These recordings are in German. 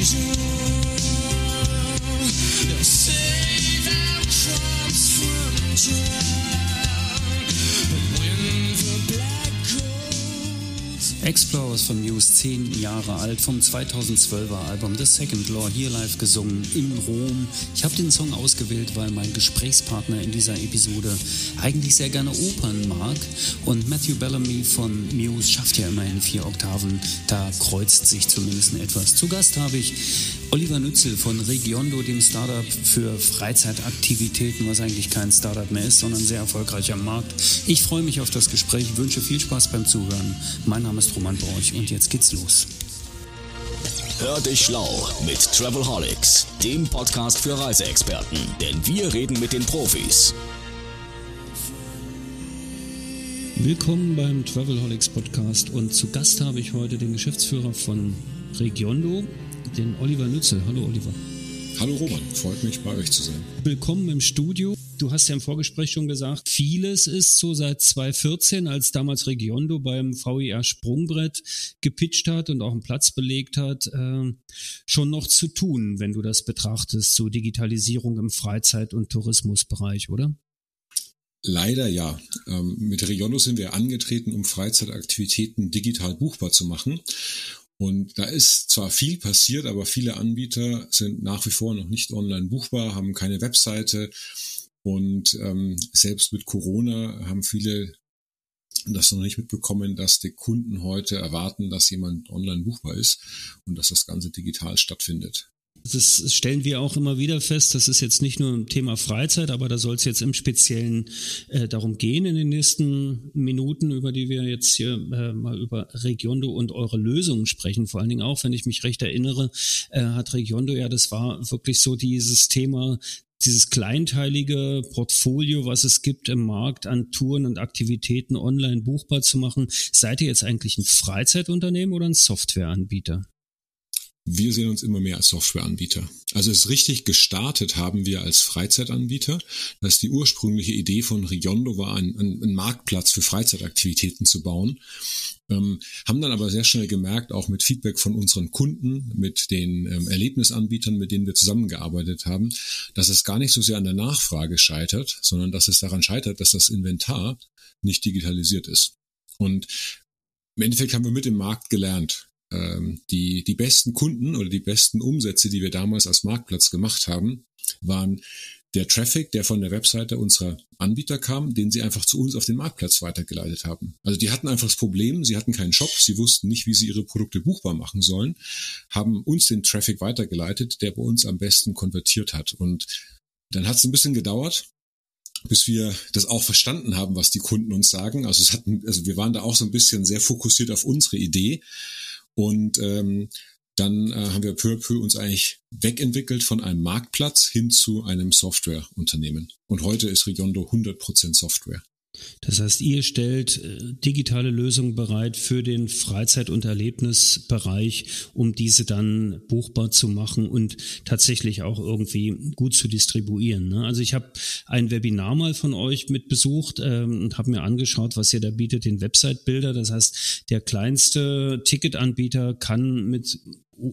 They'll save our crops from drought. Explorers von Muse, zehn Jahre alt, vom 2012er Album The Second Law, hier live gesungen in Rom. Ich habe den Song ausgewählt, weil mein Gesprächspartner in dieser Episode eigentlich sehr gerne Opern mag und Matthew Bellamy von Muse schafft ja immerhin vier Oktaven, da kreuzt sich zumindest etwas. Zu Gast habe ich Oliver Nützel von Regiondo, dem Startup für Freizeitaktivitäten, was eigentlich kein Startup mehr ist, sondern sehr erfolgreicher Markt. Ich freue mich auf das Gespräch, wünsche viel Spaß beim Zuhören. Mein Name ist Roman Borch und jetzt geht's los. Hör dich schlau mit Travelholics, dem Podcast für Reiseexperten, denn wir reden mit den Profis. Willkommen beim Travelholics Podcast und zu Gast habe ich heute den Geschäftsführer von Regiondo, den Oliver Nützel. Hallo Oliver. Hallo Roman, freut mich bei euch zu sein. Willkommen im Studio. Du hast ja im Vorgespräch schon gesagt, vieles ist so seit 2014, als damals Regiondo beim VIR Sprungbrett gepitcht hat und auch einen Platz belegt hat, äh, schon noch zu tun, wenn du das betrachtest, so Digitalisierung im Freizeit- und Tourismusbereich, oder? Leider ja. Ähm, mit Regiondo sind wir angetreten, um Freizeitaktivitäten digital buchbar zu machen. Und da ist zwar viel passiert, aber viele Anbieter sind nach wie vor noch nicht online buchbar, haben keine Webseite. Und ähm, selbst mit Corona haben viele das noch nicht mitbekommen, dass die Kunden heute erwarten, dass jemand online buchbar ist und dass das Ganze digital stattfindet. Das stellen wir auch immer wieder fest. Das ist jetzt nicht nur ein Thema Freizeit, aber da soll es jetzt im Speziellen äh, darum gehen in den nächsten Minuten, über die wir jetzt hier äh, mal über Regiondo und eure Lösungen sprechen. Vor allen Dingen auch, wenn ich mich recht erinnere, äh, hat Regiondo ja, das war wirklich so dieses Thema dieses kleinteilige Portfolio, was es gibt im Markt an Touren und Aktivitäten online buchbar zu machen. Seid ihr jetzt eigentlich ein Freizeitunternehmen oder ein Softwareanbieter? Wir sehen uns immer mehr als Softwareanbieter. Also es richtig gestartet haben wir als Freizeitanbieter. Das ist die ursprüngliche Idee von Riondo war, einen, einen Marktplatz für Freizeitaktivitäten zu bauen. Ähm, haben dann aber sehr schnell gemerkt, auch mit Feedback von unseren Kunden, mit den ähm, Erlebnisanbietern, mit denen wir zusammengearbeitet haben, dass es gar nicht so sehr an der Nachfrage scheitert, sondern dass es daran scheitert, dass das Inventar nicht digitalisiert ist. Und im Endeffekt haben wir mit dem Markt gelernt ähm, die, die besten Kunden oder die besten Umsätze, die wir damals als Marktplatz gemacht haben, waren der Traffic, der von der Webseite unserer Anbieter kam, den sie einfach zu uns auf den Marktplatz weitergeleitet haben. Also die hatten einfach das Problem, sie hatten keinen Shop, sie wussten nicht, wie sie ihre Produkte buchbar machen sollen, haben uns den Traffic weitergeleitet, der bei uns am besten konvertiert hat. Und dann hat es ein bisschen gedauert, bis wir das auch verstanden haben, was die Kunden uns sagen. Also es hatten, also wir waren da auch so ein bisschen sehr fokussiert auf unsere Idee und ähm, dann äh, haben wir peu à peu uns eigentlich wegentwickelt von einem Marktplatz hin zu einem Softwareunternehmen. Und heute ist Regiondo 100% Software. Das heißt, ihr stellt äh, digitale Lösungen bereit für den Freizeit- und Erlebnisbereich, um diese dann buchbar zu machen und tatsächlich auch irgendwie gut zu distribuieren. Ne? Also ich habe ein Webinar mal von euch mit besucht ähm, und habe mir angeschaut, was ihr da bietet, den Website-Bilder. Das heißt, der kleinste Ticketanbieter kann mit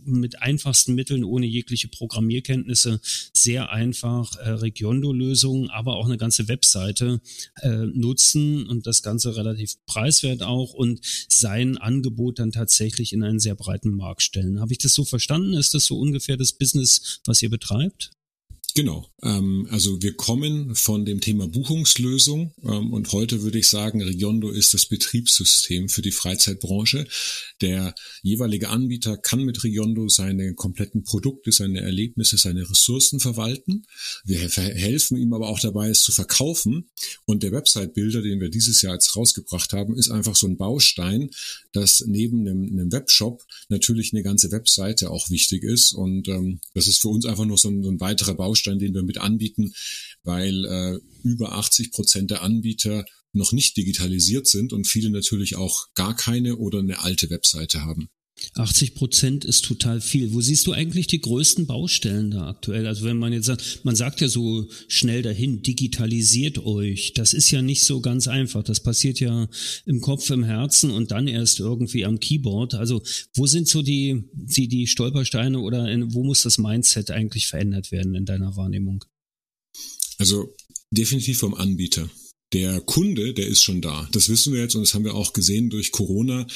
mit einfachsten Mitteln, ohne jegliche Programmierkenntnisse, sehr einfach äh, Regiondo-Lösungen, aber auch eine ganze Webseite äh, nutzen und das Ganze relativ preiswert auch und sein Angebot dann tatsächlich in einen sehr breiten Markt stellen. Habe ich das so verstanden? Ist das so ungefähr das Business, was ihr betreibt? Genau. Ähm, also wir kommen von dem Thema Buchungslösung ähm, und heute würde ich sagen, Regiondo ist das Betriebssystem für die Freizeitbranche. Der jeweilige Anbieter kann mit Regiondo seine kompletten Produkte, seine Erlebnisse, seine Ressourcen verwalten. Wir helfen ihm aber auch dabei, es zu verkaufen. Und der Website-Bilder, den wir dieses Jahr jetzt rausgebracht haben, ist einfach so ein Baustein, dass neben einem, einem Webshop natürlich eine ganze Webseite auch wichtig ist. Und ähm, das ist für uns einfach nur so ein, so ein weiterer Baustein Baustein, den wir mit anbieten, weil äh, über 80 Prozent der Anbieter noch nicht digitalisiert sind und viele natürlich auch gar keine oder eine alte Webseite haben. 80 Prozent ist total viel. Wo siehst du eigentlich die größten Baustellen da aktuell? Also wenn man jetzt sagt, man sagt ja so schnell dahin, digitalisiert euch. Das ist ja nicht so ganz einfach. Das passiert ja im Kopf, im Herzen und dann erst irgendwie am Keyboard. Also wo sind so die, die, die Stolpersteine oder in, wo muss das Mindset eigentlich verändert werden in deiner Wahrnehmung? Also definitiv vom Anbieter. Der Kunde, der ist schon da. Das wissen wir jetzt und das haben wir auch gesehen durch Corona.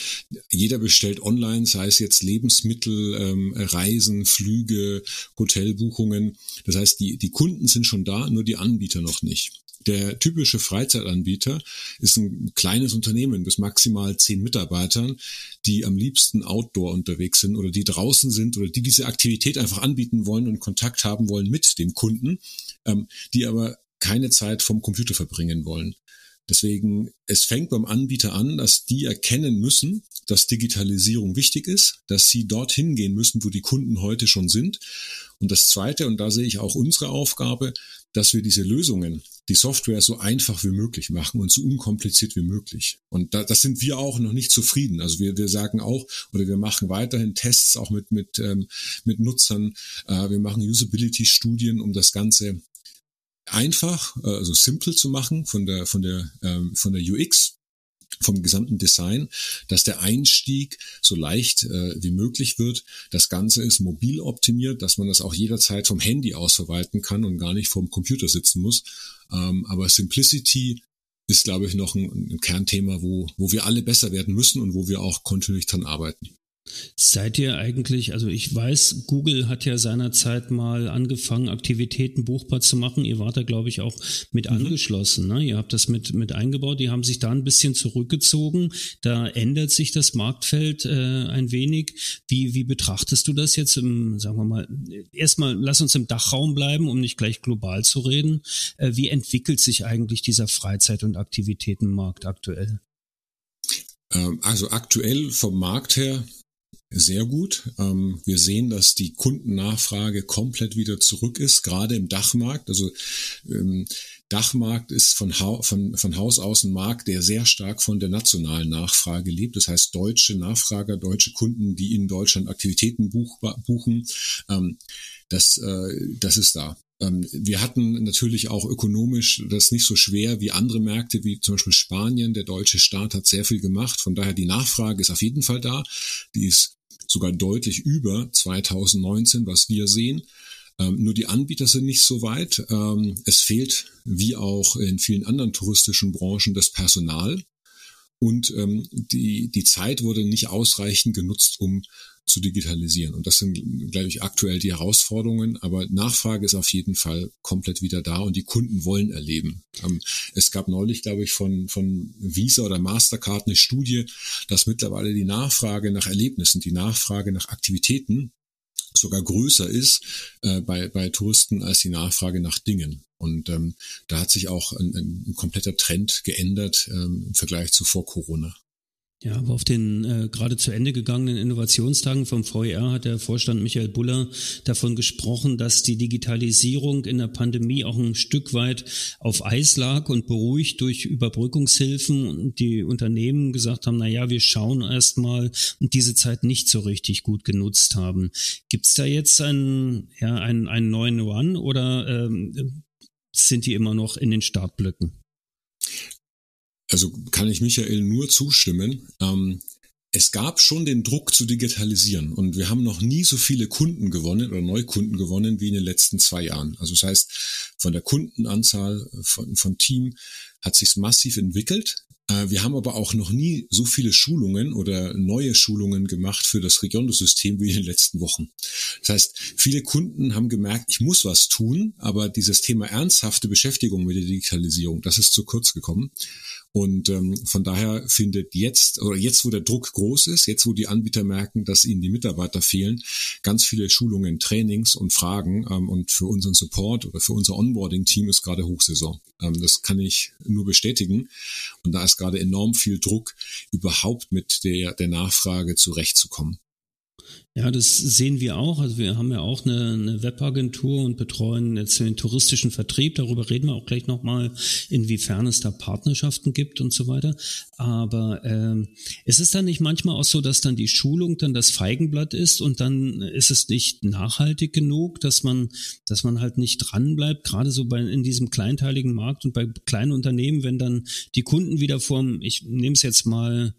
Jeder bestellt online, sei es jetzt Lebensmittel, ähm, Reisen, Flüge, Hotelbuchungen. Das heißt, die, die Kunden sind schon da, nur die Anbieter noch nicht. Der typische Freizeitanbieter ist ein kleines Unternehmen bis maximal zehn Mitarbeitern, die am liebsten outdoor unterwegs sind oder die draußen sind oder die diese Aktivität einfach anbieten wollen und Kontakt haben wollen mit dem Kunden, ähm, die aber keine Zeit vom Computer verbringen wollen. Deswegen, es fängt beim Anbieter an, dass die erkennen müssen, dass Digitalisierung wichtig ist, dass sie dorthin gehen müssen, wo die Kunden heute schon sind. Und das Zweite, und da sehe ich auch unsere Aufgabe, dass wir diese Lösungen, die Software so einfach wie möglich machen und so unkompliziert wie möglich. Und da, das sind wir auch noch nicht zufrieden. Also wir, wir sagen auch, oder wir machen weiterhin Tests auch mit, mit, ähm, mit Nutzern. Äh, wir machen Usability-Studien, um das Ganze einfach, äh, also simple zu machen von der, von der, ähm, von der UX, vom gesamten Design, dass der Einstieg so leicht äh, wie möglich wird. Das Ganze ist mobil optimiert, dass man das auch jederzeit vom Handy aus verwalten kann und gar nicht vom Computer sitzen muss. Ähm, aber Simplicity ist, glaube ich, noch ein, ein Kernthema, wo, wo wir alle besser werden müssen und wo wir auch kontinuierlich dran arbeiten. Seid ihr eigentlich, also ich weiß, Google hat ja seinerzeit mal angefangen, Aktivitäten buchbar zu machen. Ihr wart da, glaube ich, auch mit mhm. angeschlossen. Ne? Ihr habt das mit, mit eingebaut. Die haben sich da ein bisschen zurückgezogen. Da ändert sich das Marktfeld äh, ein wenig. Wie, wie betrachtest du das jetzt im, sagen wir mal, erstmal lass uns im Dachraum bleiben, um nicht gleich global zu reden. Äh, wie entwickelt sich eigentlich dieser Freizeit- und Aktivitätenmarkt aktuell? Ähm, also aktuell vom Markt her sehr gut. Ähm, wir sehen, dass die Kundennachfrage komplett wieder zurück ist, gerade im Dachmarkt. Also ähm, Dachmarkt ist von, von, von Haus aus ein Markt, der sehr stark von der nationalen Nachfrage lebt. Das heißt, deutsche Nachfrager, deutsche Kunden, die in Deutschland Aktivitäten buch, buchen, ähm, das, äh, das ist da. Ähm, wir hatten natürlich auch ökonomisch das nicht so schwer wie andere Märkte, wie zum Beispiel Spanien. Der deutsche Staat hat sehr viel gemacht. Von daher die Nachfrage ist auf jeden Fall da. Die ist sogar deutlich über 2019, was wir sehen. Ähm, nur die Anbieter sind nicht so weit. Ähm, es fehlt, wie auch in vielen anderen touristischen Branchen, das Personal. Und die, die Zeit wurde nicht ausreichend genutzt, um zu digitalisieren. Und das sind, glaube ich, aktuell die Herausforderungen. Aber Nachfrage ist auf jeden Fall komplett wieder da und die Kunden wollen erleben. Ähm, es gab neulich, glaube ich, von, von Visa oder Mastercard eine Studie, dass mittlerweile die Nachfrage nach Erlebnissen, die Nachfrage nach Aktivitäten sogar größer ist äh, bei, bei Touristen als die Nachfrage nach Dingen. Und ähm, da hat sich auch ein, ein kompletter Trend geändert ähm, im Vergleich zu vor Corona. Ja, aber auf den äh, gerade zu Ende gegangenen Innovationstagen vom VR hat der Vorstand Michael Buller davon gesprochen, dass die Digitalisierung in der Pandemie auch ein Stück weit auf Eis lag und beruhigt durch Überbrückungshilfen und die Unternehmen gesagt haben, na ja, wir schauen erstmal und diese Zeit nicht so richtig gut genutzt haben. Gibt's da jetzt einen, ja, einen, einen neuen One oder ähm, sind die immer noch in den Startblöcken? Also kann ich Michael nur zustimmen. Ähm, es gab schon den Druck zu digitalisieren und wir haben noch nie so viele Kunden gewonnen oder Neukunden gewonnen wie in den letzten zwei Jahren. Also das heißt, von der Kundenanzahl von, von Team hat sich's massiv entwickelt. Äh, wir haben aber auch noch nie so viele Schulungen oder neue Schulungen gemacht für das Regiondo-System wie in den letzten Wochen. Das heißt, viele Kunden haben gemerkt, ich muss was tun, aber dieses Thema ernsthafte Beschäftigung mit der Digitalisierung, das ist zu kurz gekommen. Und ähm, von daher findet jetzt, oder jetzt, wo der Druck groß ist, jetzt, wo die Anbieter merken, dass ihnen die Mitarbeiter fehlen, ganz viele Schulungen, Trainings und Fragen. Ähm, und für unseren Support oder für unser Onboarding-Team ist gerade Hochsaison. Ähm, das kann ich nur bestätigen. Und da ist gerade enorm viel Druck, überhaupt mit der, der Nachfrage zurechtzukommen. Ja, das sehen wir auch. Also wir haben ja auch eine, eine Webagentur und betreuen jetzt den touristischen Vertrieb. Darüber reden wir auch gleich nochmal, inwiefern es da Partnerschaften gibt und so weiter. Aber ähm, ist es dann nicht manchmal auch so, dass dann die Schulung dann das Feigenblatt ist und dann ist es nicht nachhaltig genug, dass man, dass man halt nicht dranbleibt, gerade so bei in diesem kleinteiligen Markt und bei kleinen Unternehmen, wenn dann die Kunden wieder vorm, ich nehme es jetzt mal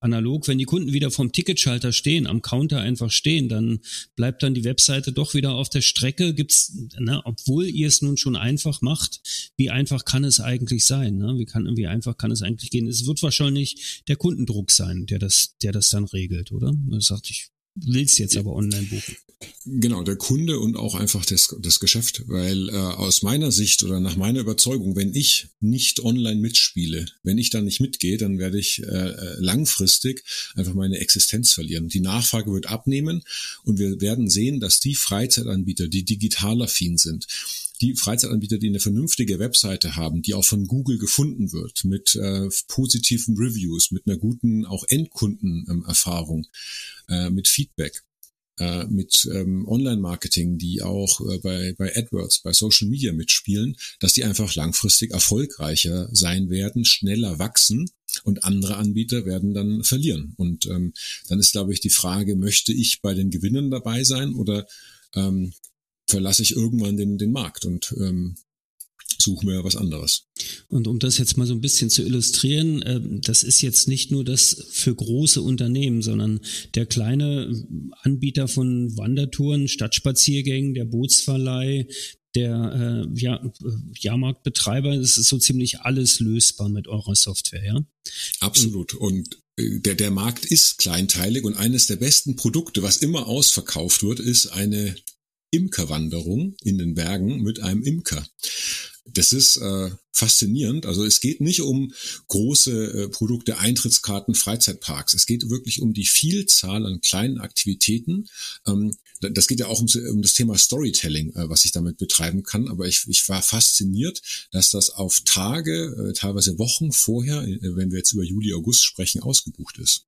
analog, wenn die Kunden wieder vom Ticketschalter stehen, am Counter einfach stehen, dann bleibt dann die Webseite doch wieder auf der Strecke. Gibt's, ne, obwohl ihr es nun schon einfach macht, wie einfach kann es eigentlich sein? Ne? Wie, kann, wie einfach kann es eigentlich gehen? Es wird wahrscheinlich der Kundendruck sein, der das, der das dann regelt, oder? Das sagte ich, willst jetzt aber online buchen. Genau, der Kunde und auch einfach das, das Geschäft, weil äh, aus meiner Sicht oder nach meiner Überzeugung, wenn ich nicht online mitspiele, wenn ich da nicht mitgehe, dann werde ich äh, äh, langfristig einfach meine Existenz verlieren. Die Nachfrage wird abnehmen und wir werden sehen, dass die Freizeitanbieter, die digital affin sind, die Freizeitanbieter, die eine vernünftige Webseite haben, die auch von Google gefunden wird, mit äh, positiven Reviews, mit einer guten auch Endkundenerfahrung, äh, mit Feedback, äh, mit ähm, Online-Marketing, die auch äh, bei, bei AdWords, bei Social Media mitspielen, dass die einfach langfristig erfolgreicher sein werden, schneller wachsen und andere Anbieter werden dann verlieren. Und ähm, dann ist, glaube ich, die Frage, möchte ich bei den Gewinnern dabei sein oder ähm, verlasse ich irgendwann den, den Markt und ähm, suche mir was anderes. Und um das jetzt mal so ein bisschen zu illustrieren, äh, das ist jetzt nicht nur das für große Unternehmen, sondern der kleine Anbieter von Wandertouren, Stadtspaziergängen, der Bootsverleih, der äh, ja, Jahrmarktbetreiber, das ist so ziemlich alles lösbar mit eurer Software, ja? Absolut. Und äh, der, der Markt ist kleinteilig und eines der besten Produkte, was immer ausverkauft wird, ist eine Imkerwanderung in den Bergen mit einem Imker. Das ist äh, faszinierend. Also es geht nicht um große äh, Produkte, Eintrittskarten, Freizeitparks. Es geht wirklich um die Vielzahl an kleinen Aktivitäten. Ähm, das geht ja auch um, um das Thema Storytelling, äh, was ich damit betreiben kann. Aber ich, ich war fasziniert, dass das auf Tage, äh, teilweise Wochen vorher, äh, wenn wir jetzt über Juli, August sprechen, ausgebucht ist.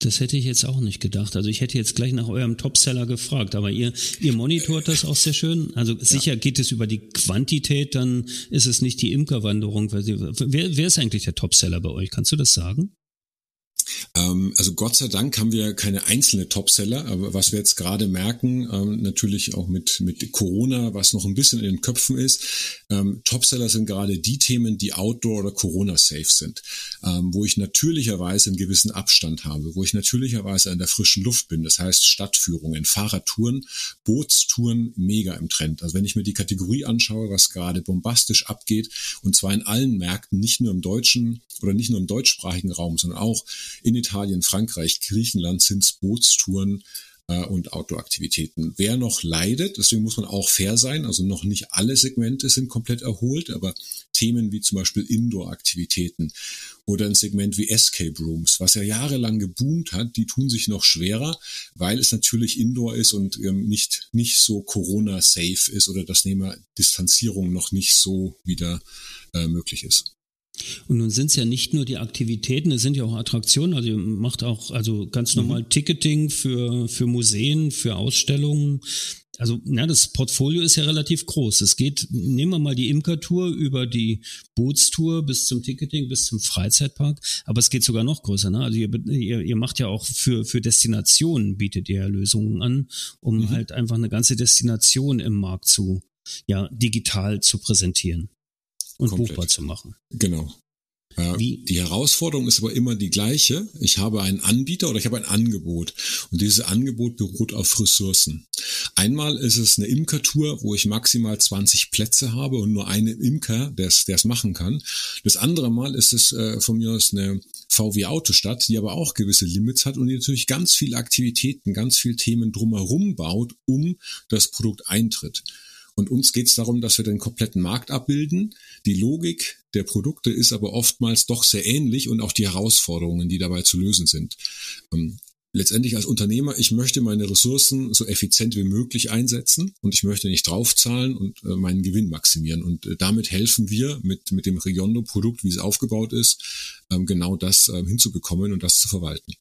Das hätte ich jetzt auch nicht gedacht. Also ich hätte jetzt gleich nach eurem Topseller gefragt, aber ihr, ihr monitort das auch sehr schön. Also sicher ja. geht es über die Quantität, dann ist es nicht die Imkerwanderung. Wer, wer ist eigentlich der Topseller bei euch? Kannst du das sagen? Ähm, also Gott sei Dank haben wir keine einzelne Topseller, aber was wir jetzt gerade merken, ähm, natürlich auch mit, mit Corona, was noch ein bisschen in den Köpfen ist, ähm, Topseller sind gerade die Themen, die Outdoor oder Corona-safe sind, ähm, wo ich natürlicherweise einen gewissen Abstand habe, wo ich natürlicherweise an der frischen Luft bin, das heißt Stadtführungen, Fahrradtouren, Bootstouren, mega im Trend. Also wenn ich mir die Kategorie anschaue, was gerade bombastisch abgeht, und zwar in allen Märkten, nicht nur im deutschen oder nicht nur im deutschsprachigen Raum, sondern auch in Italien, Frankreich, Griechenland sind es Bootstouren äh, und Outdoor-Aktivitäten. Wer noch leidet, deswegen muss man auch fair sein, also noch nicht alle Segmente sind komplett erholt, aber Themen wie zum Beispiel Indoor-Aktivitäten oder ein Segment wie Escape Rooms, was ja jahrelang geboomt hat, die tun sich noch schwerer, weil es natürlich Indoor ist und ähm, nicht, nicht so Corona-safe ist oder das Thema Distanzierung noch nicht so wieder äh, möglich ist. Und nun sind es ja nicht nur die Aktivitäten, es sind ja auch Attraktionen. Also ihr macht auch also ganz mhm. normal mhm. Ticketing für, für Museen, für Ausstellungen. Also na, das Portfolio ist ja relativ groß. Es geht, nehmen wir mal die Imkertour über die Bootstour bis zum Ticketing, bis zum Freizeitpark. Aber es geht sogar noch größer. Ne? Also ihr, ihr, ihr macht ja auch für, für Destinationen, bietet ihr ja Lösungen an, um mhm. halt einfach eine ganze Destination im Markt zu, ja, digital zu präsentieren und Komplett. buchbar zu machen. Genau. Wie? Die Herausforderung ist aber immer die gleiche. Ich habe einen Anbieter oder ich habe ein Angebot und dieses Angebot beruht auf Ressourcen. Einmal ist es eine Imkertour, wo ich maximal 20 Plätze habe und nur einen Imker, der es machen kann. Das andere Mal ist es äh, von mir aus eine VW Autostadt, die aber auch gewisse Limits hat und die natürlich ganz viele Aktivitäten, ganz viele Themen drumherum baut, um das Produkt eintritt. Und uns geht es darum, dass wir den kompletten Markt abbilden. Die Logik der Produkte ist aber oftmals doch sehr ähnlich und auch die Herausforderungen, die dabei zu lösen sind. Ähm, letztendlich als Unternehmer, ich möchte meine Ressourcen so effizient wie möglich einsetzen und ich möchte nicht draufzahlen und äh, meinen Gewinn maximieren. Und äh, damit helfen wir mit, mit dem Regiondo-Produkt, wie es aufgebaut ist, ähm, genau das ähm, hinzubekommen und das zu verwalten.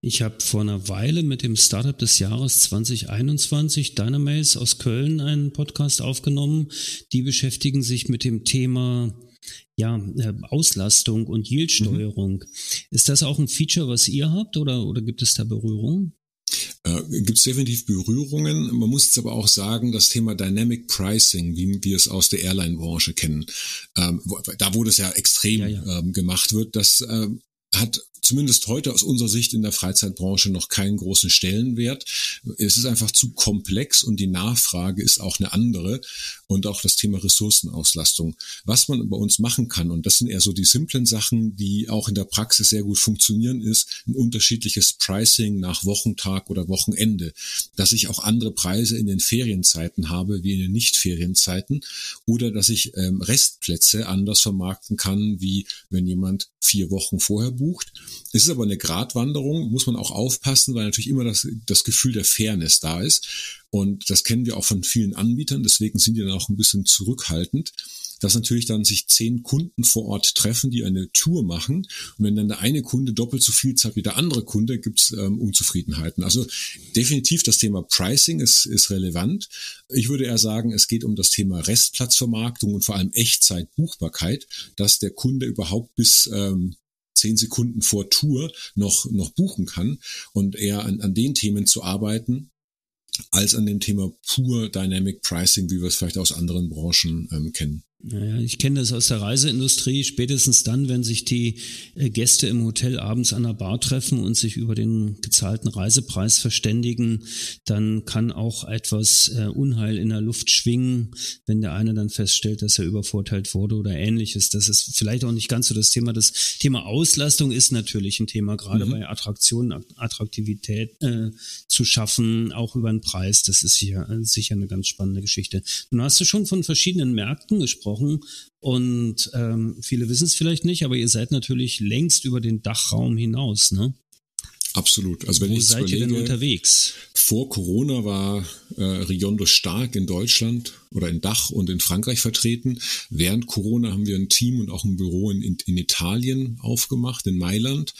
Ich habe vor einer Weile mit dem Startup des Jahres 2021, Dynamaze aus Köln, einen Podcast aufgenommen. Die beschäftigen sich mit dem Thema ja, äh, Auslastung und Yieldsteuerung. Mhm. Ist das auch ein Feature, was ihr habt oder, oder gibt es da Berührungen? Äh, Gibt es definitiv Berührungen. Man muss jetzt aber auch sagen, das Thema Dynamic Pricing, wie wir es aus der Airline-Branche kennen, ähm, da wo das ja extrem ja, ja. Ähm, gemacht wird, das ähm, hat zumindest heute aus unserer Sicht in der Freizeitbranche noch keinen großen Stellenwert. Es ist einfach zu komplex und die Nachfrage ist auch eine andere und auch das Thema Ressourcenauslastung. Was man bei uns machen kann, und das sind eher so die simplen Sachen, die auch in der Praxis sehr gut funktionieren, ist ein unterschiedliches Pricing nach Wochentag oder Wochenende, dass ich auch andere Preise in den Ferienzeiten habe wie in den Nicht-Ferienzeiten oder dass ich ähm, Restplätze anders vermarkten kann, wie wenn jemand vier Wochen vorher bucht es ist aber eine Gratwanderung, muss man auch aufpassen, weil natürlich immer das, das Gefühl der Fairness da ist. Und das kennen wir auch von vielen Anbietern, deswegen sind die dann auch ein bisschen zurückhaltend dass natürlich dann sich zehn Kunden vor Ort treffen, die eine Tour machen. Und wenn dann der eine Kunde doppelt so viel zahlt wie der andere Kunde, gibt's ähm, Unzufriedenheiten. Also definitiv das Thema Pricing ist, ist relevant. Ich würde eher sagen, es geht um das Thema Restplatzvermarktung und vor allem Echtzeitbuchbarkeit, dass der Kunde überhaupt bis ähm, zehn Sekunden vor Tour noch, noch buchen kann und eher an, an den Themen zu arbeiten, als an dem Thema pur Dynamic Pricing, wie wir es vielleicht aus anderen Branchen ähm, kennen. Naja, ich kenne das aus der Reiseindustrie. Spätestens dann, wenn sich die äh, Gäste im Hotel abends an der Bar treffen und sich über den gezahlten Reisepreis verständigen, dann kann auch etwas äh, Unheil in der Luft schwingen, wenn der eine dann feststellt, dass er übervorteilt wurde oder ähnliches. Das ist vielleicht auch nicht ganz so das Thema. Das Thema Auslastung ist natürlich ein Thema, gerade mhm. bei Attraktionen, Attraktivität äh, zu schaffen, auch über den Preis. Das ist sicher, sicher eine ganz spannende Geschichte. Nun hast du schon von verschiedenen Märkten gesprochen gesprochen. Und ähm, viele wissen es vielleicht nicht, aber ihr seid natürlich längst über den Dachraum hinaus, ne? Absolut. Also wenn Wo ich seid überlege, ihr denn unterwegs? Vor Corona war äh, Riondo stark in Deutschland oder in Dach und in Frankreich vertreten. Während Corona haben wir ein Team und auch ein Büro in, in, in Italien aufgemacht, in Mailand.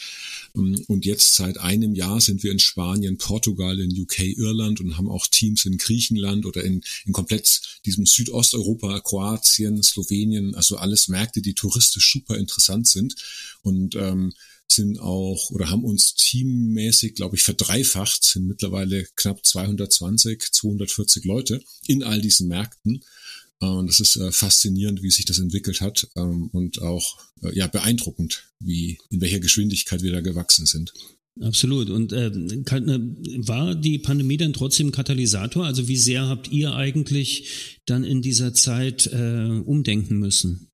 Ähm, und jetzt seit einem Jahr sind wir in Spanien, Portugal, in UK, Irland und haben auch Teams in Griechenland oder in, in komplett diesem Südosteuropa, Kroatien, Slowenien, also alles Märkte, die touristisch super interessant sind. Und ähm, sind auch oder haben uns teammäßig, glaube ich, verdreifacht, sind mittlerweile knapp 220, 240 Leute in all diesen Märkten. Äh, und das ist äh, faszinierend, wie sich das entwickelt hat ähm, und auch äh, ja beeindruckend, wie in welcher Geschwindigkeit wir da gewachsen sind. Absolut. Und äh, war die Pandemie dann trotzdem Katalysator? Also wie sehr habt ihr eigentlich dann in dieser Zeit äh, umdenken müssen?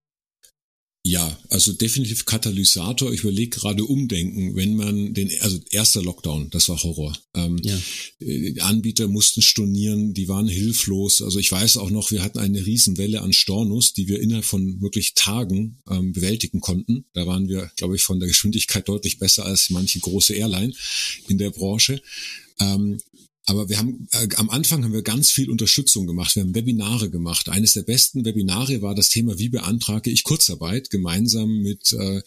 Ja, also definitiv Katalysator. Ich überlege gerade umdenken, wenn man den, also erster Lockdown, das war Horror. Ähm, ja. Die Anbieter mussten stornieren, die waren hilflos. Also ich weiß auch noch, wir hatten eine Riesenwelle an Stornos, die wir innerhalb von wirklich Tagen ähm, bewältigen konnten. Da waren wir, glaube ich, von der Geschwindigkeit deutlich besser als manche große Airline in der Branche. Ähm, aber wir haben äh, am Anfang haben wir ganz viel Unterstützung gemacht. Wir haben Webinare gemacht. Eines der besten Webinare war das Thema, wie beantrage ich Kurzarbeit gemeinsam mit äh,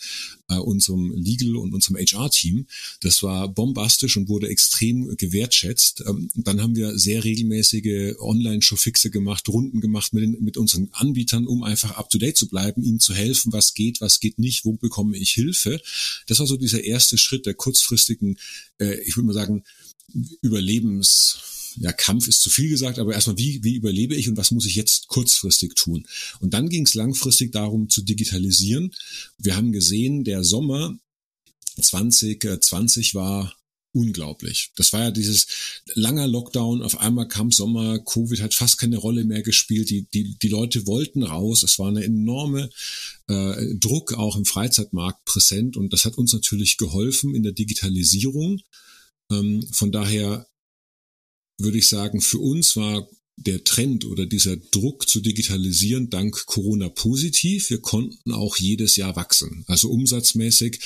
äh unserem Legal und unserem HR-Team. Das war bombastisch und wurde extrem gewertschätzt. Ähm, dann haben wir sehr regelmäßige Online-Showfixe gemacht, Runden gemacht mit, den, mit unseren Anbietern, um einfach up-to-date zu bleiben, ihnen zu helfen, was geht, was geht nicht, wo bekomme ich Hilfe. Das war so dieser erste Schritt der kurzfristigen, äh, ich würde mal sagen, Überlebens, ja, Kampf ist zu viel gesagt, aber erstmal, wie, wie überlebe ich und was muss ich jetzt kurzfristig tun? Und dann ging es langfristig darum zu digitalisieren. Wir haben gesehen, der Sommer 2020 war unglaublich. Das war ja dieses langer Lockdown, auf einmal kam Sommer, Covid hat fast keine Rolle mehr gespielt, die, die, die Leute wollten raus, es war eine enorme äh, Druck auch im Freizeitmarkt präsent und das hat uns natürlich geholfen in der Digitalisierung von daher würde ich sagen, für uns war der Trend oder dieser Druck zu digitalisieren dank Corona positiv. Wir konnten auch jedes Jahr wachsen. Also umsatzmäßig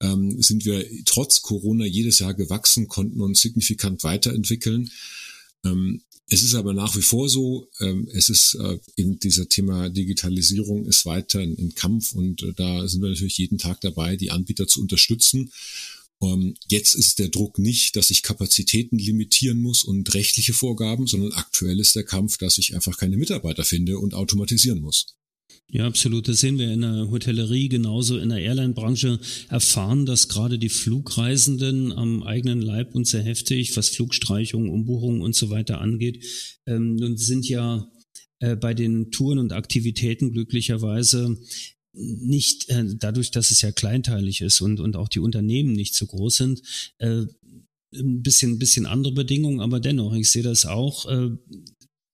ähm, sind wir trotz Corona jedes Jahr gewachsen, konnten uns signifikant weiterentwickeln. Ähm, es ist aber nach wie vor so, ähm, es ist äh, eben dieser Thema Digitalisierung ist weiter ein Kampf und äh, da sind wir natürlich jeden Tag dabei, die Anbieter zu unterstützen Ähm, jetzt ist der Druck nicht, dass ich Kapazitäten limitieren muss und rechtliche Vorgaben, sondern aktuell ist der Kampf, dass ich einfach keine Mitarbeiter finde und automatisieren muss. Ja, absolut. Das sehen wir in der Hotellerie genauso in der Airline-Branche erfahren, dass gerade die Flugreisenden am eigenen Leib und sehr heftig, was Flugstreichungen, Umbuchungen und so weiter angeht, ähm, und sind ja äh, bei den Touren und Aktivitäten glücklicherweise nicht äh, dadurch, dass es ja kleinteilig ist und, und auch die Unternehmen nicht so groß sind, äh, ein bisschen, ein bisschen andere Bedingungen, aber dennoch, ich sehe das auch. Äh,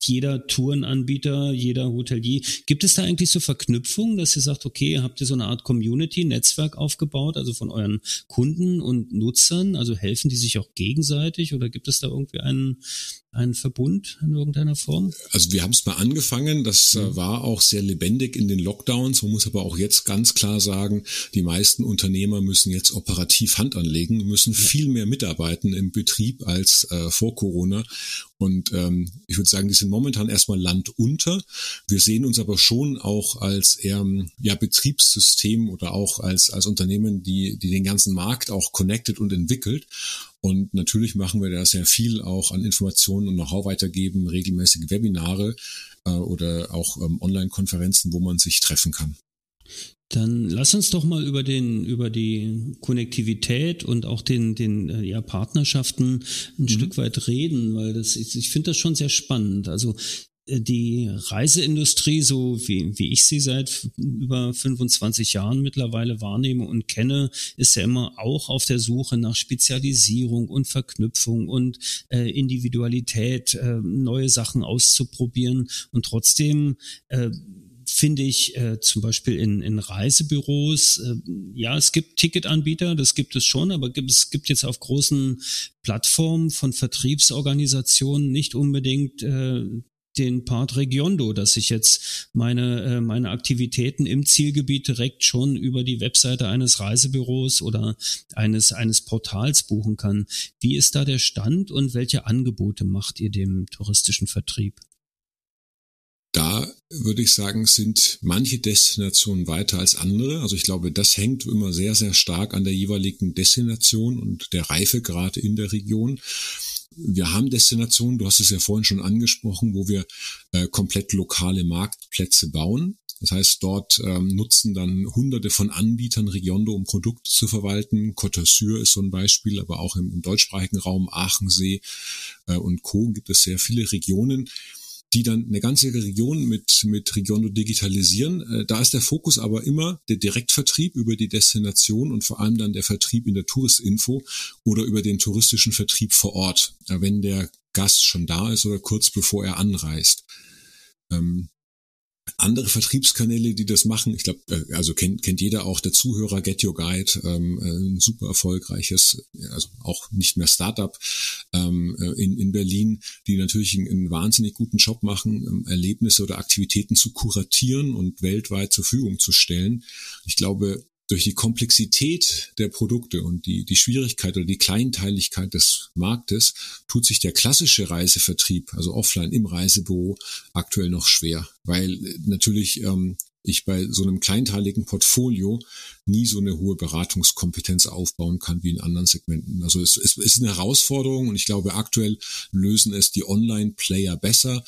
jeder Tourenanbieter, jeder Hotelier. Gibt es da eigentlich so Verknüpfungen, dass ihr sagt, okay, habt ihr so eine Art Community, Netzwerk aufgebaut, also von euren Kunden und Nutzern? Also helfen die sich auch gegenseitig oder gibt es da irgendwie einen, ein Verbund in irgendeiner Form? Also wir haben es mal angefangen, das äh, mhm. war auch sehr lebendig in den Lockdowns. Man muss aber auch jetzt ganz klar sagen, die meisten Unternehmer müssen jetzt operativ Hand anlegen, müssen ja. viel mehr mitarbeiten im Betrieb als äh, vor Corona. Und ähm, ich würde sagen, die sind momentan erstmal Land unter. Wir sehen uns aber schon auch als eher ja, Betriebssystem oder auch als, als Unternehmen, die, die den ganzen Markt auch connected und entwickelt. Und natürlich machen wir da sehr viel auch an Informationen und Know-how weitergeben, regelmäßige Webinare äh, oder auch ähm, Online-Konferenzen, wo man sich treffen kann. Dann lass uns doch mal über den über die Konnektivität und auch den den äh, ja Partnerschaften ein mhm. Stück weit reden, weil das ich, ich finde das schon sehr spannend. Also die Reiseindustrie, so wie, wie ich sie seit über 25 Jahren mittlerweile wahrnehme und kenne, ist ja immer auch auf der Suche nach Spezialisierung und Verknüpfung und äh, Individualität, äh, neue Sachen auszuprobieren. Und trotzdem äh, finde ich äh, zum Beispiel in, in Reisebüros, äh, ja, es gibt Ticketanbieter, das gibt es schon, aber gibt, es gibt jetzt auf großen Plattformen von Vertriebsorganisationen nicht unbedingt äh, den Part Regiondo, dass ich jetzt meine, äh, meine Aktivitäten im Zielgebiet direkt schon über die Webseite eines Reisebüros oder eines, eines Portals buchen kann. Wie ist da der Stand und welche Angebote macht ihr dem touristischen Vertrieb? Da würde ich sagen, sind manche Destinationen weiter als andere. Also ich glaube, das hängt immer sehr, sehr stark an der jeweiligen Destination und der Reifegrad in der Region wir haben Destinationen, du hast es ja vorhin schon angesprochen, wo wir äh, komplett lokale Marktplätze bauen. Das heißt, dort ähm, nutzen dann hunderte von Anbietern Regiondo, um Produkte zu verwalten. Côte ist so ein Beispiel, aber auch im, im deutschsprachigen Raum, Aachensee äh, und Co. gibt es sehr viele Regionen, die dann eine ganze Region mit, mit Regiono digitalisieren. Äh, da ist der Fokus aber immer der Direktvertrieb über die Destination und vor allem dann der Vertrieb in der Touristinfo oder über den touristischen Vertrieb vor Ort, äh, wenn der Gast schon da ist oder kurz bevor er anreist. Ähm, andere Vertriebskanäle, die das machen. Ich glaube, äh, also kennt, kennt jeder auch der Zuhörer Get Your Guide, ähm, äh, ein super erfolgreiches, also auch nicht mehr Startup ähm, äh, in, in Berlin, die natürlich einen, einen wahnsinnig guten Job machen, ähm, Erlebnisse oder Aktivitäten zu kuratieren und weltweit zur Verfügung zu stellen. Ich glaube, durch die Komplexität der Produkte und die, die Schwierigkeit oder die Kleinteiligkeit des Marktes tut sich der klassische Reisevertrieb, also offline im Reisebüro, aktuell noch schwer, weil natürlich ähm, ich bei so einem kleinteiligen Portfolio nie so eine hohe Beratungskompetenz aufbauen kann wie in anderen Segmenten. Also es, es ist eine Herausforderung und ich glaube, aktuell lösen es die Online-Player besser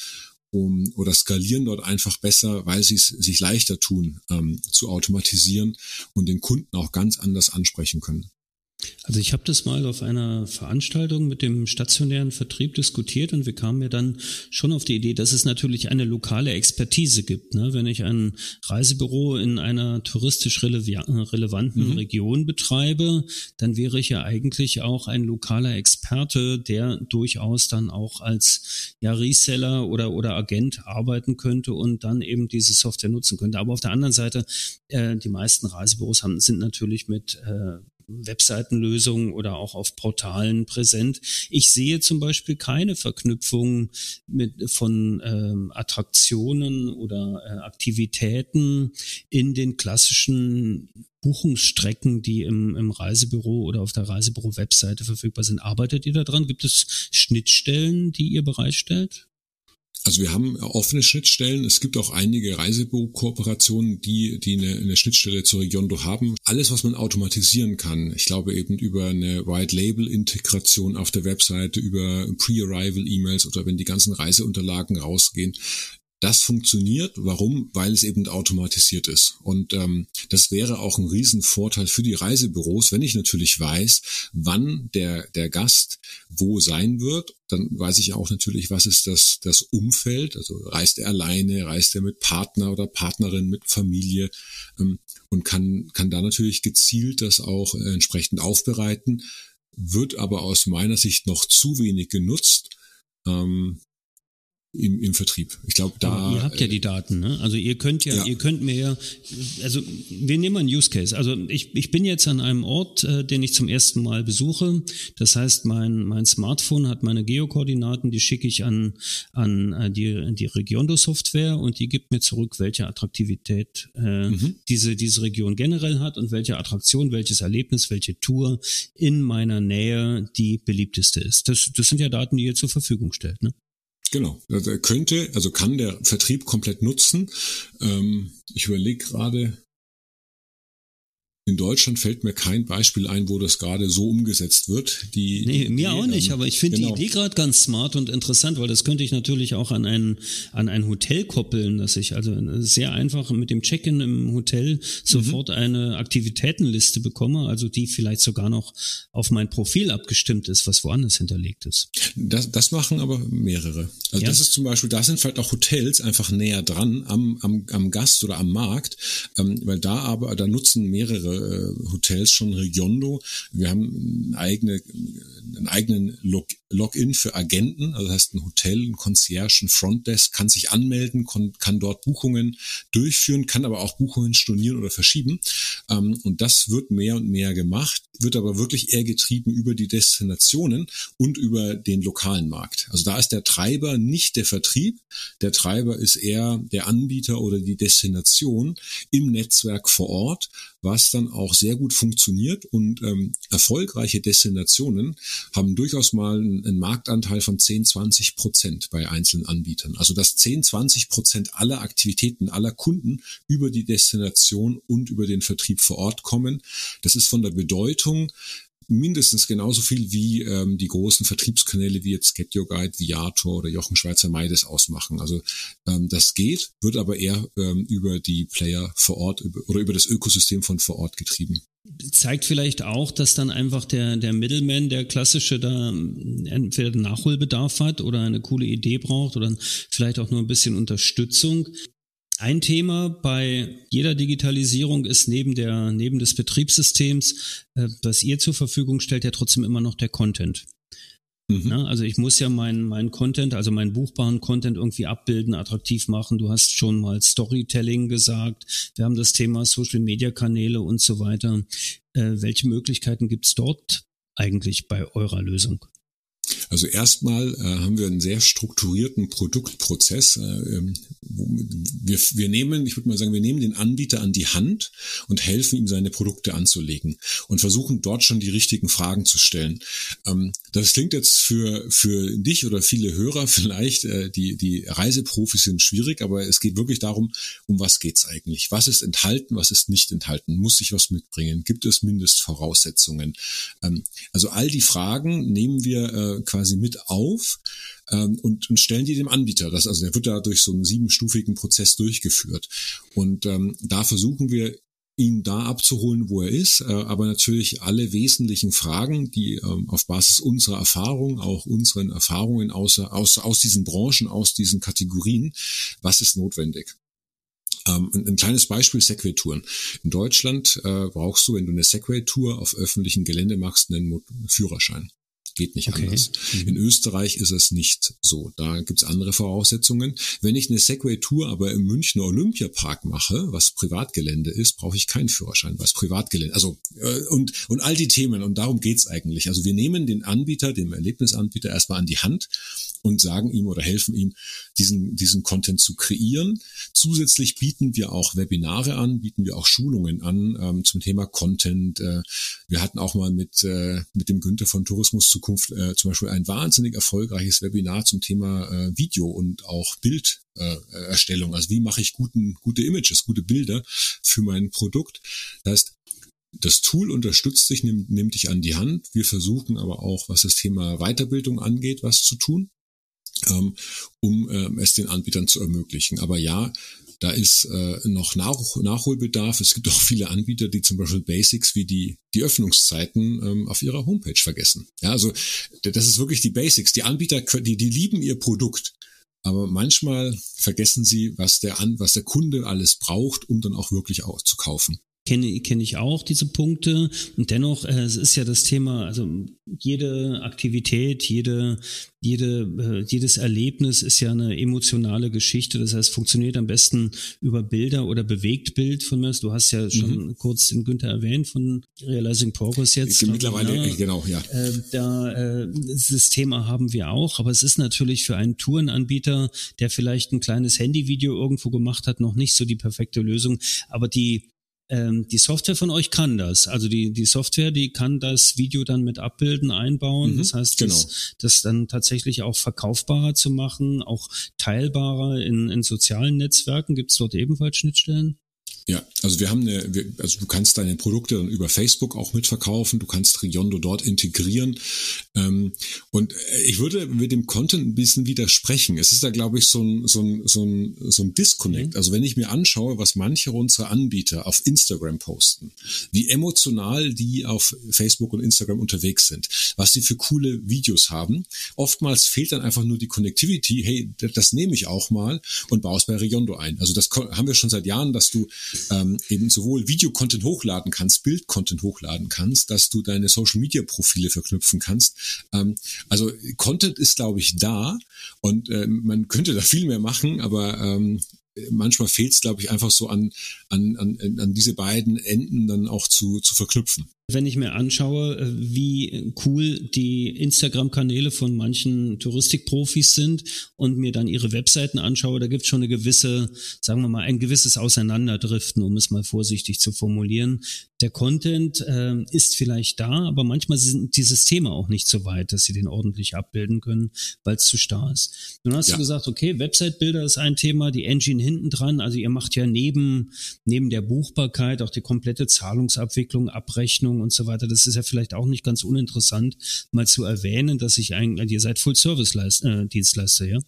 um, oder skalieren dort einfach besser, weil sie es sich leichter tun, ähm, zu automatisieren und den Kunden auch ganz anders ansprechen können. Also ich habe das mal auf einer Veranstaltung mit dem stationären Vertrieb diskutiert und wir kamen ja dann schon auf die Idee, dass es natürlich eine lokale Expertise gibt. Ne? Wenn ich ein Reisebüro in einer touristisch relevanten mhm. Region betreibe, dann wäre ich ja eigentlich auch ein lokaler Experte, der durchaus dann auch als ja, Reseller oder, oder Agent arbeiten könnte und dann eben diese Software nutzen könnte. Aber auf der anderen Seite, äh, die meisten Reisebüros haben, sind natürlich mit äh, Webseitenlösungen oder auch auf Portalen präsent. Ich sehe zum Beispiel keine Verknüpfung mit, von ähm, Attraktionen oder äh, Aktivitäten in den klassischen Buchungsstrecken, die im, im Reisebüro oder auf der Reisebüro-Webseite verfügbar sind. Arbeitet ihr daran? Gibt es Schnittstellen, die ihr bereitstellt? Also wir haben offene Schnittstellen. Es gibt auch einige Reisebüro-Kooperationen, die, die eine, eine Schnittstelle zur Regiondo haben. Alles, was man automatisieren kann. Ich glaube eben über eine White-Label-Integration auf der Webseite, über Pre-Arrival-E-Mails oder wenn die ganzen Reiseunterlagen rausgehen. Das funktioniert. Warum? Weil es eben automatisiert ist. Und ähm, das wäre auch ein Riesenvorteil für die Reisebüros, wenn ich natürlich weiß, wann der, der Gast wo sein wird. Dann weiß ich auch natürlich, was ist das, das Umfeld. Also reist er alleine, reist er mit Partner oder Partnerin, mit Familie ähm, und kann, kann da natürlich gezielt das auch äh, entsprechend aufbereiten. Wird aber aus meiner Sicht noch zu wenig genutzt. Ähm, im, im Vertrieb. Ich glaube, da. Aber ihr habt ja die Daten, ne? Also ihr könnt ja, ja, ihr könnt mir ja, also wir nehmen mal einen Use Case. Also ich, ich bin jetzt an einem Ort, äh, den ich zum ersten Mal besuche. Das heißt, mein, mein Smartphone hat meine Geokoordinaten, die schicke ich an, an äh, die, die Regiondo-Software und die gibt mir zurück, welche Attraktivität äh, mhm. diese, diese Region generell hat und welche Attraktion, welches Erlebnis, welche Tour in meiner Nähe die beliebteste ist. Das, das sind ja Daten, die ihr zur Verfügung stellt, ne? Genau. Also er könnte, also kann der Vertrieb komplett nutzen. Ähm, ich überlege gerade, in Deutschland fällt mir kein Beispiel ein, wo das gerade so umgesetzt wird. Die, nee, die, mir auch nicht, ähm, aber ich finde genau. die Idee gerade ganz smart und interessant, weil das könnte ich natürlich auch an ein, an ein Hotel koppeln, dass ich also sehr einfach mit dem Check-in im Hotel sofort mhm. eine Aktivitätenliste bekomme, also die vielleicht sogar noch auf mein Profil abgestimmt ist, was woanders hinterlegt ist. Das, das machen aber mehrere. Also ja. das ist zum Beispiel, da sind vielleicht auch Hotels einfach näher dran am, am, am Gast oder am Markt, ähm, weil da aber, da nutzen mehrere äh, Hotels schon Regiondo. Wir haben eine eigene, einen eigenen Log Login für Agenten, also das heißt ein Hotel, ein Concierge, ein Frontdesk kann sich anmelden, kann dort Buchungen durchführen, kann aber auch Buchungen stornieren oder verschieben. Ähm, und das wird mehr und mehr gemacht, wird aber wirklich eher getrieben über die Destinationen und über den lokalen Markt. Also da ist der Treiber nicht der Vertrieb, der Treiber ist eher der Anbieter oder die Destination im Netzwerk vor Ort, was dann auch sehr gut funktioniert und ähm, erfolgreiche Destinationen haben durchaus mal einen Marktanteil von 10, 20 Prozent bei einzelnen Anbietern. Also dass 10, 20 Prozent aller Aktivitäten aller Kunden über die Destination und über den Vertrieb vor Ort kommen. Das ist von der Bedeutung mindestens genauso viel wie ähm, die großen Vertriebskanäle wie jetzt Get Your Guide, Viator oder Jochen Schweizer Meides ausmachen. Also ähm, das geht, wird aber eher ähm, über die Player vor Ort über, oder über das Ökosystem von vor Ort getrieben zeigt vielleicht auch, dass dann einfach der, der Middleman, der klassische, da entweder Nachholbedarf hat oder eine coole Idee braucht oder vielleicht auch nur ein bisschen Unterstützung. Ein Thema bei jeder Digitalisierung ist neben der, neben des Betriebssystems, äh, was ihr zur Verfügung stellt, ja trotzdem immer noch der Content. Mhm. Ja, also ich muss ja meinen mein Content, also meinen buchbaren Content irgendwie abbilden, attraktiv machen. Du hast schon mal Storytelling gesagt. Wir haben das Thema Social Media Kanäle und so weiter. Äh, welche Möglichkeiten gibt's dort eigentlich bei eurer Lösung? Also erstmal äh, haben wir einen sehr strukturierten Produktprozess. Äh, ähm, wir, wir nehmen, ich würde mal sagen, wir nehmen den Anbieter an die Hand und helfen ihm seine Produkte anzulegen und versuchen dort schon die richtigen Fragen zu stellen. Ähm, das klingt jetzt für, für dich oder viele Hörer vielleicht, äh, die, die Reiseprofis sind schwierig, aber es geht wirklich darum, um was geht's eigentlich? Was ist enthalten, was ist nicht enthalten? Muss ich was mitbringen? Gibt es Mindestvoraussetzungen? Ähm, also all die Fragen nehmen wir äh, quasi mit auf ähm, und, und stellen die dem Anbieter. Das, also der wird da durch so einen siebenstufigen Prozess durchgeführt. Und ähm, da versuchen wir ihn da abzuholen, wo er ist, äh, aber natürlich alle wesentlichen Fragen, die ähm, auf Basis unserer Erfahrung, auch unseren Erfahrungen aus, aus, aus diesen Branchen, aus diesen Kategorien, was ist notwendig? Ähm, ein, ein, kleines Beispiel Segway-Touren. In Deutschland äh, brauchst du, wenn du eine Segway-Tour auf öffentlichem Gelände machst, einen Führerschein. Geht nicht okay. anders. Mhm. In Österreich ist es nicht so. Da gibt's andere Voraussetzungen. Wenn ich eine Segway-Tour aber im Münchner Olympiapark mache, was Privatgelände ist, brauche ich keinen Führerschein, was Privatgelände. Also äh, und und all die Themen und darum geht's eigentlich. Also wir nehmen den Anbieter, den Erlebnisanbieter erstmal an die Hand und sagen ihm oder helfen ihm, diesen, diesen Content zu kreieren. Zusätzlich bieten wir auch Webinare an, bieten wir auch Schulungen an ähm, zum Thema Content. Äh, wir hatten auch mal mit, äh, mit dem Günther von Tourismus Zukunft äh, zum Beispiel ein wahnsinnig erfolgreiches Webinar zum Thema äh, Video und auch Bilderstellung. also wie mache ich guten, gute Images, gute Bilder für mein Produkt. Das heißt, das Tool unterstützt dich, nimmt, nimmt dich an die Hand. Wir versuchen aber auch, was das Thema Weiterbildung angeht, was zu tun, ähm, um ähm, es den Anbietern zu ermöglichen. Aber ja, da ist äh, noch Nach Nachholbedarf. Es gibt auch viele Anbieter, die zum Beispiel Basics wie die, die Öffnungszeiten ähm, auf ihrer Homepage vergessen. Ja, also das ist wirklich die Basics. Die Anbieter, die, die lieben ihr Produkt. Aber manchmal vergessen sie, was der, An was der Kunde alles braucht, um dann auch wirklich auch zu kaufen kenne kenne ich auch diese Punkte. Und dennoch äh, es ist ja das Thema also jede Aktivität jede jede äh, jedes Erlebnis ist ja eine emotionale Geschichte. Das heißt funktioniert am besten über Bilder oder Bewegtbild von mir. Du hast ja schon mhm. kurz den Günther erwähnt von Realizing Progress jetzt. Mittlerweile ja, genau ja. Äh, da äh, das Thema haben wir auch. Aber es ist natürlich für einen Tourenanbieter der vielleicht ein kleines Handyvideo irgendwo gemacht hat noch nicht so die perfekte Lösung. Aber die ähm, die Software von euch kann das. Also die, die Software, die kann das Video dann mit Abbilden einbauen. Mhm, das heißt, genau. das, das dann tatsächlich auch verkaufbarer zu machen, auch teilbarer in, in sozialen Netzwerken. Gibt es dort ebenfalls Schnittstellen? Ja, also wir haben eine, also du kannst deine Produkte dann über Facebook auch mitverkaufen, du kannst Riondo dort integrieren. Ähm, und ich würde mit dem Content ein bisschen widersprechen. Es ist da, glaube ich, so ein, so ein, so ein, so ein Disconnect. Mhm. Also wenn ich mir anschaue, was manche unserer Anbieter auf Instagram posten, wie emotional die auf Facebook und Instagram unterwegs sind, was sie für coole Videos haben, oftmals fehlt dann einfach nur die Connectivity, hey, das nehme ich auch mal und baue es bei Riondo ein. Also das haben wir schon seit Jahren, dass du ähm, eben sowohl Videocontent hochladen kannst, Bildcontent hochladen kannst, dass du deine Social-Media-Profile verknüpfen kannst. Ähm, also Content ist, glaube ich, da und äh, man könnte da viel mehr machen, aber ähm, manchmal fehlt es, glaube ich, einfach so an, an, an, an diese beiden Enden dann auch zu, zu verknüpfen wenn ich mir anschaue, äh, wie cool die Instagram-Kanäle von manchen Touristikprofis sind und mir dann ihre Webseiten anschaue, da gibt es schon eine gewisse, sagen wir mal, ein gewisses Auseinanderdriften, um es mal vorsichtig zu formulieren. Der Content äh, ist vielleicht da, aber manchmal sind die Systeme auch nicht so weit, dass sie den ordentlich abbilden können, weil es zu starr ist. Nun hast ja. du gesagt, okay, Website-Bilder ist ein Thema, die Engine hinten dran, also ihr macht ja neben, neben der Buchbarkeit auch die komplette Zahlungsabwicklung, Abrechnung und so weiter. Das ist ja vielleicht auch nicht ganz uninteressant, mal zu erwähnen, dass ich eigentlich, ihr seid Full-Service-Dienstleister, äh, ja?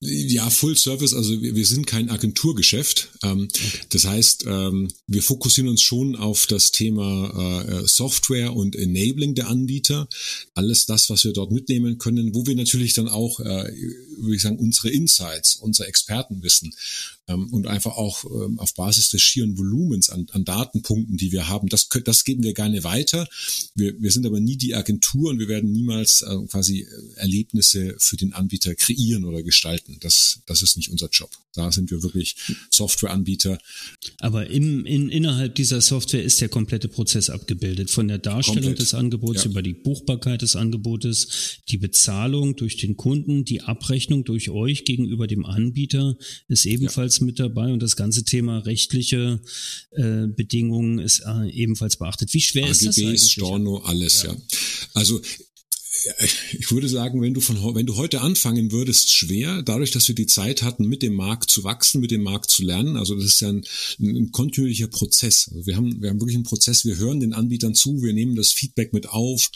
Ja, Full Service, also wir, sind kein Agenturgeschäft. Ähm. Das heißt, ähm, wir fokussieren uns schon auf das Thema äh, Software und Enabling der Anbieter. Alles das, was wir dort mitnehmen können, wo wir natürlich dann auch, äh, würde ich sagen, unsere Insights, unser Expertenwissen und einfach auch ähm, auf Basis des schieren Volumens an, an Datenpunkten, die wir haben, das, das geben wir gerne weiter. Wir, wir sind aber nie die Agentur und wir werden niemals äh, quasi Erlebnisse für den Anbieter kreieren oder gestalten. Das, das ist nicht unser Job. Da sind wir wirklich Softwareanbieter. Aber im, in, innerhalb dieser Software ist der komplette Prozess abgebildet. Von der Darstellung Komplett. des Angebots ja. über die Buchbarkeit des Angebotes, die Bezahlung durch den Kunden, die Abrechnung durch euch gegenüber dem Anbieter ist ebenfalls ja. Mit dabei und das ganze Thema rechtliche äh, Bedingungen ist äh, ebenfalls beachtet. Wie schwer AGBs, ist das eigentlich? Storno, alles, ja. ja. Also ich würde sagen, wenn du von, wenn du heute anfangen würdest, schwer, dadurch, dass wir die Zeit hatten, mit dem Markt zu wachsen, mit dem Markt zu lernen. Also das ist ja ein, ein kontinuierlicher Prozess. Also wir haben, wir haben wirklich einen Prozess. Wir hören den Anbietern zu, wir nehmen das Feedback mit auf,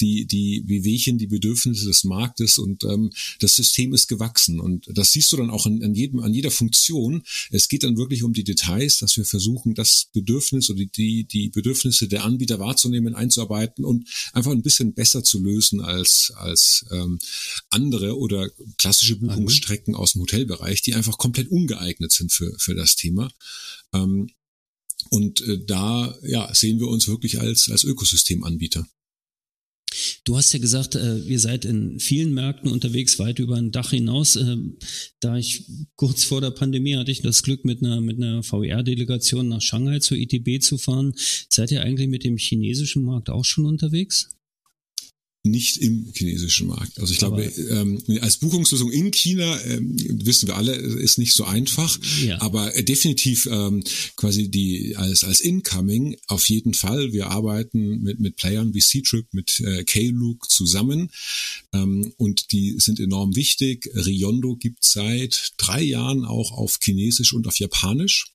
die, die Wehwehchen, die Bedürfnisse des Marktes und ähm, das System ist gewachsen. Und das siehst du dann auch an, an jedem, an jeder Funktion. Es geht dann wirklich um die Details, dass wir versuchen, das Bedürfnis oder die, die Bedürfnisse der Anbieter wahrzunehmen, einzuarbeiten und einfach ein bisschen besser zu lösen als, als ähm, andere oder klassische Buchungsstrecken aus dem Hotelbereich, die einfach komplett ungeeignet sind für, für das Thema. Ähm, und äh, da ja, sehen wir uns wirklich als, als Ökosystemanbieter. Du hast ja gesagt, äh, ihr seid in vielen Märkten unterwegs, weit über ein Dach hinaus. Äh, da ich kurz vor der Pandemie hatte ich das Glück, mit einer, mit einer VR-Delegation nach Shanghai zur ITB zu fahren. Seid ihr eigentlich mit dem chinesischen Markt auch schon unterwegs? Nicht im chinesischen Markt. Also ich glaube, ähm, als Buchungslösung in China, ähm, wissen wir alle, ist nicht so einfach, ja. aber definitiv ähm, quasi die als als Incoming auf jeden Fall. Wir arbeiten mit mit Playern wie C-Trip, mit äh, K-Look zusammen ähm, und die sind enorm wichtig. Riondo gibt seit drei Jahren auch auf Chinesisch und auf Japanisch.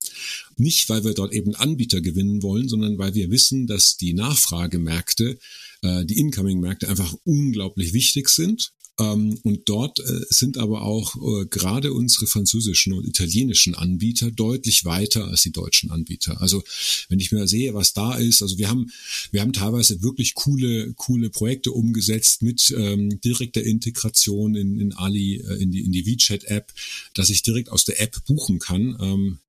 Nicht, weil wir dort eben Anbieter gewinnen wollen, sondern weil wir wissen, dass die Nachfragemärkte äh, die Incoming-Märkte einfach unglaublich wichtig sind. Ähm, und dort äh, sind aber auch äh, gerade unsere französischen und italienischen Anbieter deutlich weiter als die deutschen Anbieter. Also wenn ich mir sehe, was da ist, also wir haben, wir haben teilweise wirklich coole, coole Projekte umgesetzt mit ähm, direkter Integration in, in Ali, äh, in die, in die WeChat-App, dass ich direkt aus der App buchen kann. Ähm,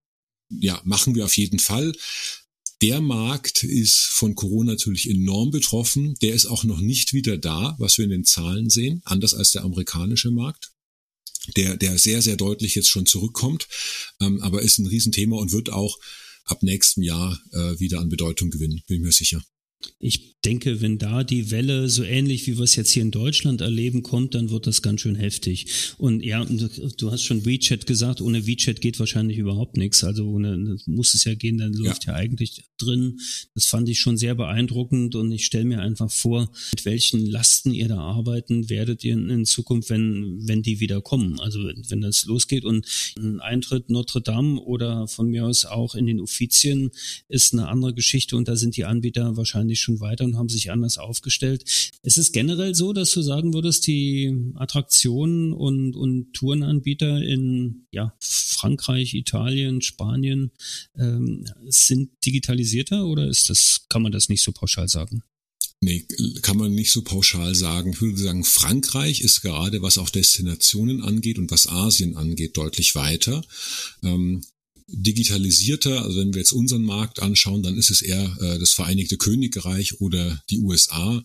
ja, machen wir auf jeden Fall. Der Markt ist von Corona natürlich enorm betroffen. Der ist auch noch nicht wieder da, was wir in den Zahlen sehen, anders als der amerikanische Markt der, der sehr, sehr deutlich jetzt schon zurückkommt, ähm, aber ist ein Riesenthema und wird auch ab nächstem Jahr äh, wieder an Bedeutung gewinnen, bin ich mir sicher. Ich denke, wenn da die Welle so ähnlich wie wir es jetzt hier in Deutschland erleben kommt, dann wird das ganz schön heftig. Und ja, du hast schon WeChat gesagt, ohne WeChat geht wahrscheinlich überhaupt nichts. Also ohne muss es ja gehen, dann läuft ja. ja eigentlich drin. Das fand ich schon sehr beeindruckend und ich stelle mir einfach vor, mit welchen Lasten ihr da arbeiten werdet ihr in Zukunft, wenn, wenn die wieder kommen. Also wenn das losgeht und ein Eintritt Notre Dame oder von mir aus auch in den Uffizien ist eine andere Geschichte und da sind die Anbieter wahrscheinlich wahrscheinlich schon weiter und haben sich anders aufgestellt. Ist es generell so, dass du sagen würdest, die Attraktionen und, und Tourenanbieter in ja, Frankreich, Italien, Spanien ähm, sind digitalisierter oder ist das, kann man das nicht so pauschal sagen? Nee, kann man nicht so pauschal sagen. Ich würde sagen, Frankreich ist gerade, was auch Destinationen angeht und was Asien angeht, deutlich weiter. Ähm, digitalisierter, also wenn wir jetzt unseren Markt anschauen, dann ist es eher äh, das Vereinigte Königreich oder die USA.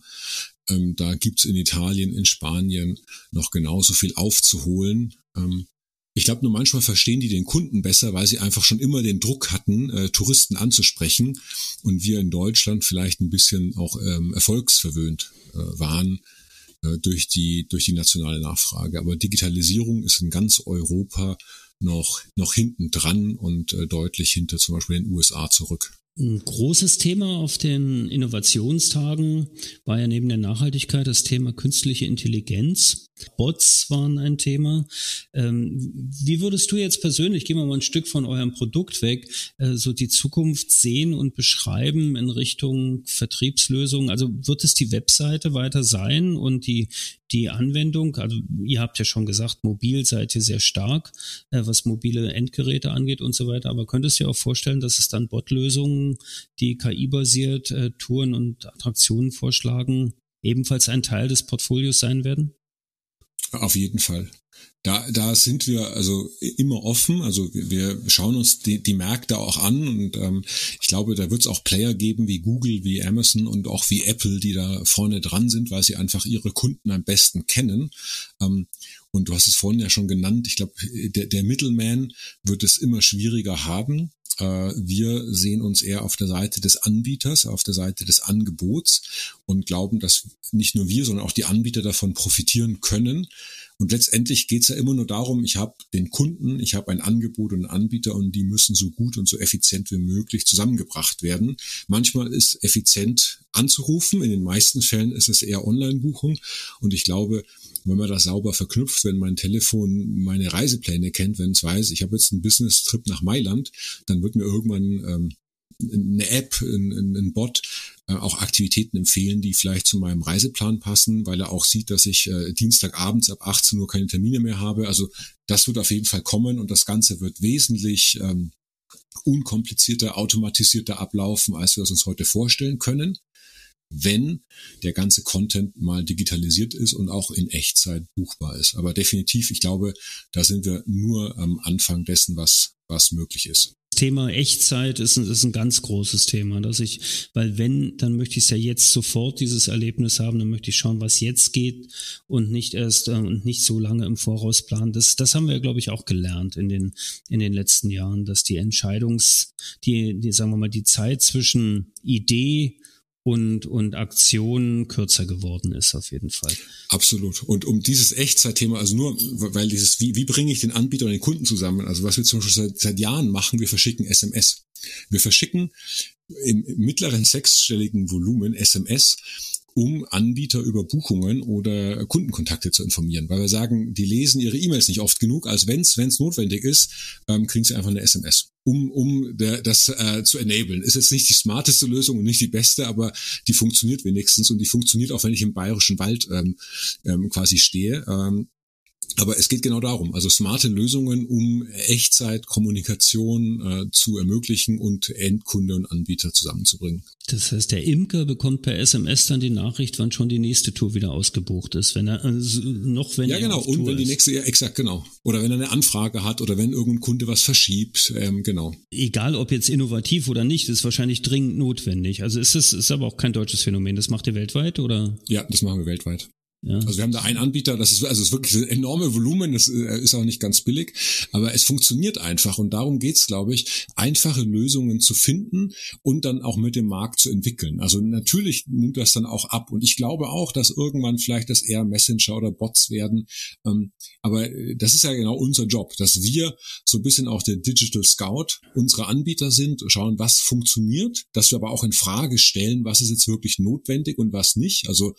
Ähm, da gibt's in Italien, in Spanien noch genauso viel aufzuholen. Ähm, ich glaube, nur manchmal verstehen die den Kunden besser, weil sie einfach schon immer den Druck hatten, äh, Touristen anzusprechen und wir in Deutschland vielleicht ein bisschen auch ähm, erfolgsverwöhnt äh, waren äh, durch die durch die nationale Nachfrage. Aber Digitalisierung ist in ganz Europa noch, noch hinten dran und äh, deutlich hinter zum Beispiel den USA zurück. Ein großes Thema auf den Innovationstagen war ja neben der Nachhaltigkeit das Thema künstliche Intelligenz. Bots waren ein Thema. Ähm, wie würdest du jetzt persönlich, gehen wir mal ein Stück von eurem Produkt weg, äh, so die Zukunft sehen und beschreiben in Richtung Vertriebslösungen? Also wird es die Webseite weiter sein und die, die Anwendung? Also ihr habt ja schon gesagt, mobil seid ihr sehr stark, äh, was mobile Endgeräte angeht und so weiter. Aber könntest du dir auch vorstellen, dass es dann Bot-Lösungen, die KI-basiert äh, Touren und Attraktionen vorschlagen, ebenfalls ein Teil des Portfolios sein werden? Auf jeden Fall. Da, da sind wir also immer offen. Also wir schauen uns die, die Märkte auch an und ähm, ich glaube, da wird es auch Player geben wie Google, wie Amazon und auch wie Apple, die da vorne dran sind, weil sie einfach ihre Kunden am besten kennen. Ähm, und du hast es vorhin ja schon genannt. Ich glaube, der, der Middleman wird es immer schwieriger haben. Äh, wir sehen uns eher auf der Seite des Anbieters, auf der Seite des Angebots und glauben, dass nicht nur wir, sondern auch die Anbieter davon profitieren können. Und letztendlich geht es ja immer nur darum, ich habe den Kunden, ich habe ein Angebot und einen Anbieter und die müssen so gut und so effizient wie möglich zusammengebracht werden. Manchmal ist effizient anzurufen, in den meisten Fällen ist es eher Online-Buchung und ich glaube, wenn man das sauber verknüpft, wenn mein Telefon meine Reisepläne kennt, wenn es weiß, ich habe jetzt einen Business-Trip nach Mailand, dann wird mir irgendwann ähm, eine App, ein, ein Bot äh, auch Aktivitäten empfehlen, die vielleicht zu meinem Reiseplan passen, weil er auch sieht, dass ich äh, Dienstagabends ab 18 Uhr keine Termine mehr habe. Also das wird auf jeden Fall kommen und das Ganze wird wesentlich ähm, unkomplizierter, automatisierter ablaufen, als wir es uns heute vorstellen können wenn der ganze Content mal digitalisiert ist und auch in Echtzeit buchbar ist. Aber definitiv, ich glaube, da sind wir nur am Anfang dessen, was, was möglich ist. Thema Echtzeit ist ist ein ganz großes Thema, dass ich, weil wenn, dann möchte ich es ja jetzt sofort dieses Erlebnis haben, dann möchte ich schauen, was jetzt geht und nicht erst äh, und nicht so lange im Voraus planen. Das, das haben wir, glaube ich, auch gelernt in den in den letzten Jahren, dass die Entscheidungs, die, die sagen wir mal, die Zeit zwischen Idee und, und Aktion kürzer geworden ist, auf jeden Fall. Absolut. Und um dieses Echtzeitthema, also nur, weil dieses, wie, wie bringe ich den Anbieter und den Kunden zusammen? Also was wir zum Beispiel seit, seit Jahren machen, wir verschicken SMS. Wir verschicken im mittleren sechsstelligen Volumen SMS um Anbieter über Buchungen oder Kundenkontakte zu informieren, weil wir sagen, die lesen ihre E-Mails nicht oft genug, als wenn es notwendig ist, ähm, kriegen sie einfach eine SMS, um, um der, das äh, zu enablen. Ist jetzt nicht die smarteste Lösung und nicht die beste, aber die funktioniert wenigstens und die funktioniert auch, wenn ich im bayerischen Wald ähm, ähm, quasi stehe. Ähm, aber es geht genau darum, also smarte Lösungen, um Echtzeitkommunikation äh, zu ermöglichen und Endkunde und Anbieter zusammenzubringen. Das heißt, der Imker bekommt per SMS dann die Nachricht, wann schon die nächste Tour wieder ausgebucht ist, wenn er also noch wenn ja genau und Tour wenn die nächste ja exakt genau oder wenn er eine Anfrage hat oder wenn irgendein Kunde was verschiebt ähm, genau. Egal ob jetzt innovativ oder nicht, ist wahrscheinlich dringend notwendig. Also ist es ist aber auch kein deutsches Phänomen. Das macht ihr weltweit oder? Ja, das machen wir weltweit. Ja. Also wir haben da einen Anbieter, das ist also es ist wirklich ein enorme Volumen, das äh, ist auch nicht ganz billig, aber es funktioniert einfach und darum geht's, glaube ich, einfache Lösungen zu finden und dann auch mit dem Markt zu entwickeln. Also natürlich nimmt das dann auch ab und ich glaube auch, dass irgendwann vielleicht das eher Messenger oder Bots werden, ähm, aber äh, das ist ja genau unser Job, dass wir so ein bisschen auch der Digital Scout unsere Anbieter sind, schauen, was funktioniert, dass wir aber auch in Frage stellen, was ist jetzt wirklich notwendig und was nicht. Also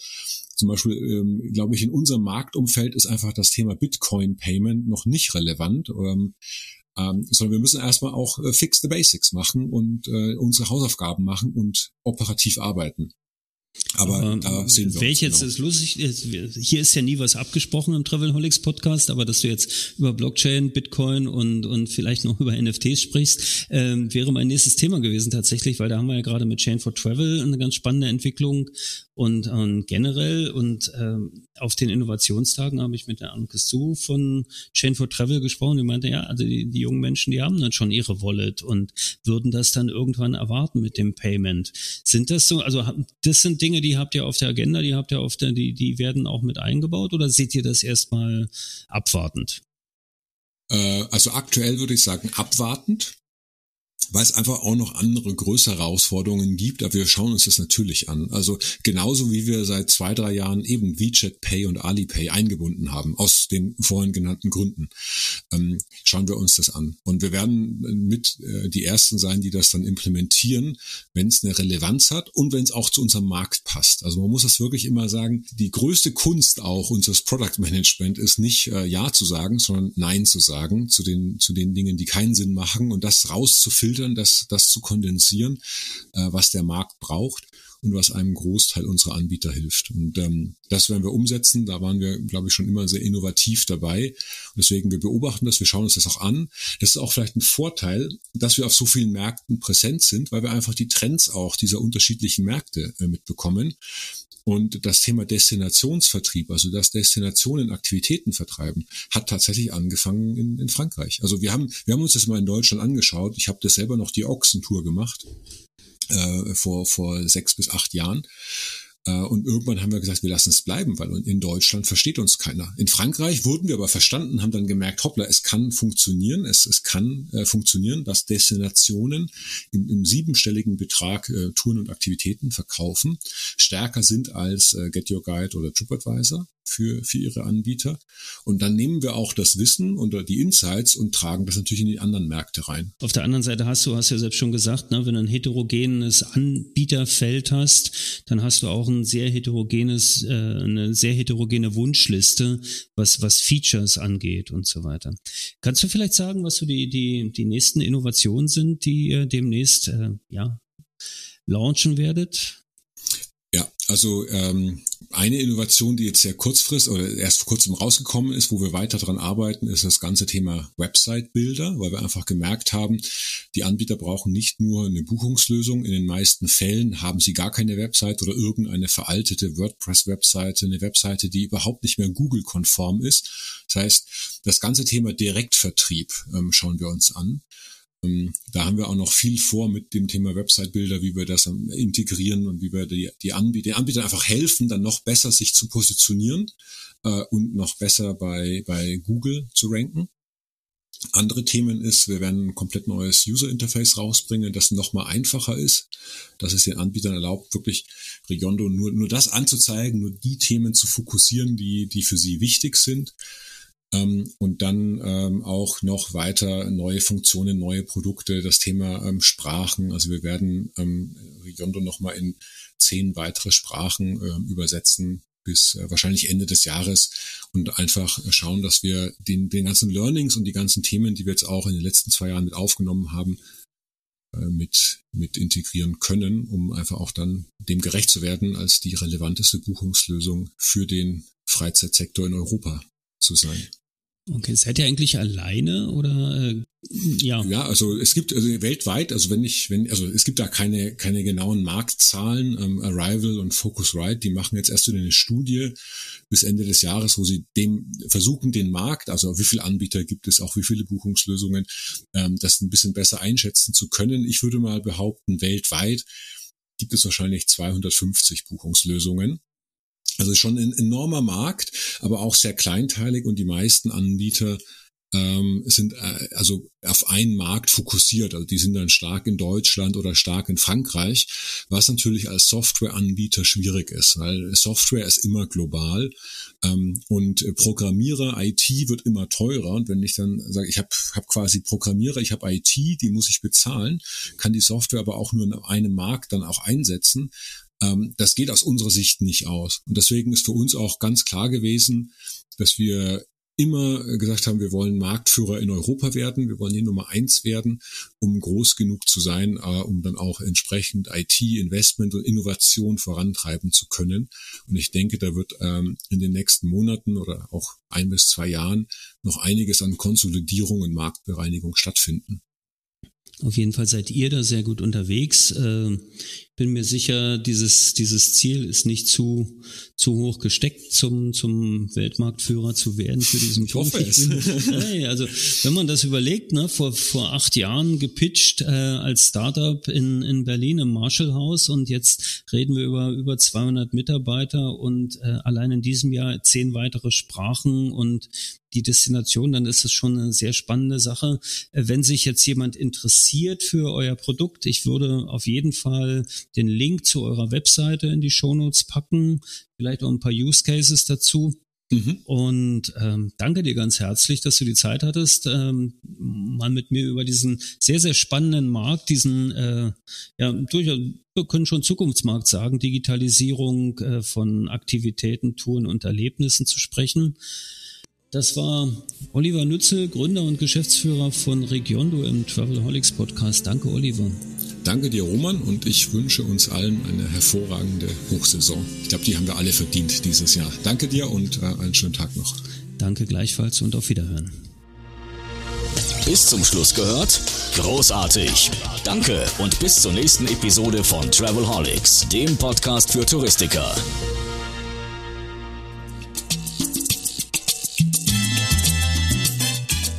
zum Beispiel, ähm, glaube ich, in unserem Marktumfeld ist einfach das Thema Bitcoin-Payment noch nicht relevant. Ähm, ähm, sondern wir müssen erstmal auch äh, fix the basics machen und äh, unsere Hausaufgaben machen und operativ arbeiten. Aber ähm, da sehen wir uns jetzt genau. ist lustig, hier ist ja nie was abgesprochen im Travelholics Podcast, aber dass du jetzt über Blockchain, Bitcoin und, und vielleicht noch über NFTs sprichst, ähm, wäre mein nächstes Thema gewesen tatsächlich, weil da haben wir ja gerade mit Chain for Travel eine ganz spannende Entwicklung und, und generell und ähm, auf den Innovationstagen habe ich mit der Anke Su von Chain for Travel gesprochen. Die meinte, ja, also die, die jungen Menschen, die haben dann schon ihre Wallet und würden das dann irgendwann erwarten mit dem Payment. Sind das so, also das sind Dinge, die habt ihr auf der Agenda, die habt ihr auf der, die, die werden auch mit eingebaut oder seht ihr das erstmal abwartend? Äh, also aktuell würde ich sagen abwartend weil es einfach auch noch andere größere Herausforderungen gibt, aber wir schauen uns das natürlich an. Also genauso wie wir seit zwei, drei Jahren eben WeChat Pay und Alipay eingebunden haben, aus den vorhin genannten Gründen, ähm, schauen wir uns das an. Und wir werden mit äh, die Ersten sein, die das dann implementieren, wenn es eine Relevanz hat und wenn es auch zu unserem Markt passt. Also man muss das wirklich immer sagen, die größte Kunst auch unseres Product Management ist nicht äh, Ja zu sagen, sondern Nein zu sagen zu den, zu den Dingen, die keinen Sinn machen und das rauszufiltern filtern, das, das zu kondensieren, äh, was der Markt braucht und was einem Großteil unserer Anbieter hilft. Und ähm, das werden wir umsetzen. Da waren wir, glaube ich, schon immer sehr innovativ dabei. Und deswegen, wir beobachten das, wir schauen uns das auch an. Das ist auch vielleicht ein Vorteil, dass wir auf so vielen Märkten präsent sind, weil wir einfach die Trends auch dieser unterschiedlichen Märkte äh, mitbekommen. Und das Thema Destinationsvertrieb, also das Destinationen Aktivitäten vertreiben, hat tatsächlich angefangen in, in Frankreich. Also wir haben, wir haben uns das mal in Deutschland angeschaut. Ich habe das selber noch die Ochsentour gemacht äh, vor, vor sechs bis acht Jahren. Äh, und irgendwann haben wir gesagt, wir lassen es bleiben, weil in Deutschland versteht uns keiner. In Frankreich wurden wir aber verstanden, haben dann gemerkt, hoppla, es kann funktionieren, es, es kann äh, funktionieren, dass Destinationen im, im siebenstelligen Betrag äh, Touren und Aktivitäten verkaufen, stärker sind als äh, Get Your Guide oder TripAdvisor für, für ihre Anbieter. Und dann nehmen wir auch das Wissen und die Insights und tragen das natürlich in die anderen Märkte rein. Auf der anderen Seite hast du, hast ja selbst schon gesagt, ne, wenn du ein heterogenes Anbieterfeld hast, dann hast du auch ein sehr heterogenes, äh, eine sehr heterogene Wunschliste, was, was Features angeht und so weiter. Kannst du vielleicht sagen, was so die, die, die nächsten Innovationen sind, die ihr demnächst, äh, ja, launchen werdet? Ja, also ähm, eine Innovation, die jetzt sehr kurzfristig oder erst vor kurzem rausgekommen ist, wo wir weiter dran arbeiten, ist das ganze Thema Website-Bilder, weil wir einfach gemerkt haben, die Anbieter brauchen nicht nur eine Buchungslösung. In den meisten Fällen haben sie gar keine Website oder irgendeine veraltete WordPress-Webseite, eine Webseite, die überhaupt nicht mehr Google-konform ist. Das heißt, das ganze Thema Direktvertrieb ähm, schauen wir uns an. Ähm, da haben wir auch noch viel vor mit dem Thema Website-Bilder, wie wir das integrieren und wie wir die, die Anbieter, Anbieter einfach helfen, dann noch besser sich zu positionieren äh, und noch besser bei, bei Google zu ranken. Andere Themen ist, wir werden ein komplett neues User Interface rausbringen, das nochmal einfacher ist, dass es den Anbietern erlaubt, wirklich Regiondo nur, nur das anzuzeigen, nur die Themen zu fokussieren, die, die für sie wichtig sind. Ähm, und dann ähm, auch noch weiter neue Funktionen, neue Produkte, das Thema ähm, Sprachen. Also wir werden ähm, Regiondo nochmal in zehn weitere Sprachen ähm, übersetzen bis äh, wahrscheinlich Ende des Jahres und einfach schauen, dass wir den, den ganzen Learnings und die ganzen Themen, die wir jetzt auch in den letzten zwei Jahren mit aufgenommen haben, äh, mit, mit integrieren können, um einfach auch dann dem gerecht zu werden, als die relevanteste Buchungslösung für den Freizeitsektor in Europa zu sein. Okay, seid ihr eigentlich alleine oder äh, ja? Ja, also es gibt also weltweit, also wenn ich, wenn, also es gibt da keine keine genauen Marktzahlen. Ähm, Arrival und Focusrite, die machen jetzt erst wieder eine Studie bis Ende des Jahres, wo sie dem versuchen, den Markt, also wie viele Anbieter gibt es, auch wie viele Buchungslösungen, ähm, das ein bisschen besser einschätzen zu können. Ich würde mal behaupten, weltweit gibt es wahrscheinlich 250 Buchungslösungen. Also schon ein enormer Markt, aber auch sehr kleinteilig und die meisten Anbieter ähm, sind äh, also auf einen Markt fokussiert. Also die sind dann stark in Deutschland oder stark in Frankreich, was natürlich als Softwareanbieter schwierig ist, weil Software ist immer global ähm, und Programmierer, IT wird immer teurer. Und wenn ich dann sage, ich habe hab quasi Programmierer, ich habe IT, die muss ich bezahlen, kann die Software aber auch nur in einem Markt dann auch einsetzen, ähm, das geht aus unserer Sicht nicht aus. Und deswegen ist für uns auch ganz klar gewesen, dass wir immer gesagt haben, wir wollen Marktführer in Europa werden, wir wollen hier Nummer eins werden, um groß genug zu sein, äh, um dann auch entsprechend IT, Investment und Innovation vorantreiben zu können. Und ich denke, da wird ähm, in den nächsten Monaten oder auch ein bis zwei Jahren noch einiges an Konsolidierung und Marktbereinigung stattfinden. Auf jeden Fall seid ihr da sehr gut unterwegs. Bin mir sicher, dieses, dieses Ziel ist nicht zu, zu hoch gesteckt, zum, zum Weltmarktführer zu werden für diesen ich hoffe es. Hey, also, wenn man das überlegt, ne, vor, vor acht Jahren gepitcht äh, als Startup in, in Berlin im Marshall House und jetzt reden wir über über 200 Mitarbeiter und äh, allein in diesem Jahr zehn weitere Sprachen und die Destination, dann ist es schon eine sehr spannende Sache. Äh, wenn sich jetzt jemand interessiert für euer Produkt, ich würde auf jeden Fall den Link zu eurer Webseite in die Shownotes packen, vielleicht auch ein paar Use Cases dazu. Mhm. Und ähm, danke dir ganz herzlich, dass du die Zeit hattest, ähm, mal mit mir über diesen sehr, sehr spannenden Markt, diesen, äh, ja, durchaus, wir können schon Zukunftsmarkt sagen, Digitalisierung äh, von Aktivitäten, Touren und Erlebnissen zu sprechen. Das war Oliver Nützel, Gründer und Geschäftsführer von Regiondo im Travelholics Podcast. Danke, Oliver. Danke dir, Roman, und ich wünsche uns allen eine hervorragende Hochsaison. Ich glaube, die haben wir alle verdient dieses Jahr. Danke dir und äh, einen schönen Tag noch. Danke gleichfalls und auf Wiederhören. Bis zum Schluss gehört? Großartig. Danke und bis zur nächsten Episode von Travelholics, dem Podcast für Touristiker.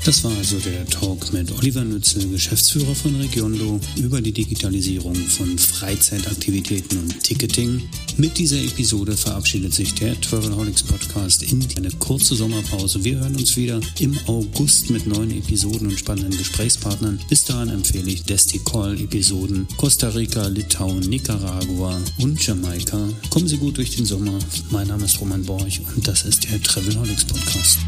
Das war also der Talk mit Oliver Nützel, Geschäftsführer von Regiondo, über die Digitalisierung von Freizeitaktivitäten und Ticketing. Mit dieser Episode verabschiedet sich der Travelholics Podcast in eine kurze Sommerpause. Wir hören uns wieder im August mit neuen Episoden und spannenden Gesprächspartnern. Bis dahin empfehle ich Desticall-Episoden Costa Rica, Litauen, Nicaragua und Jamaika. Kommen Sie gut durch den Sommer. Mein Name ist Roman Borch und das ist der Travelholics Podcast.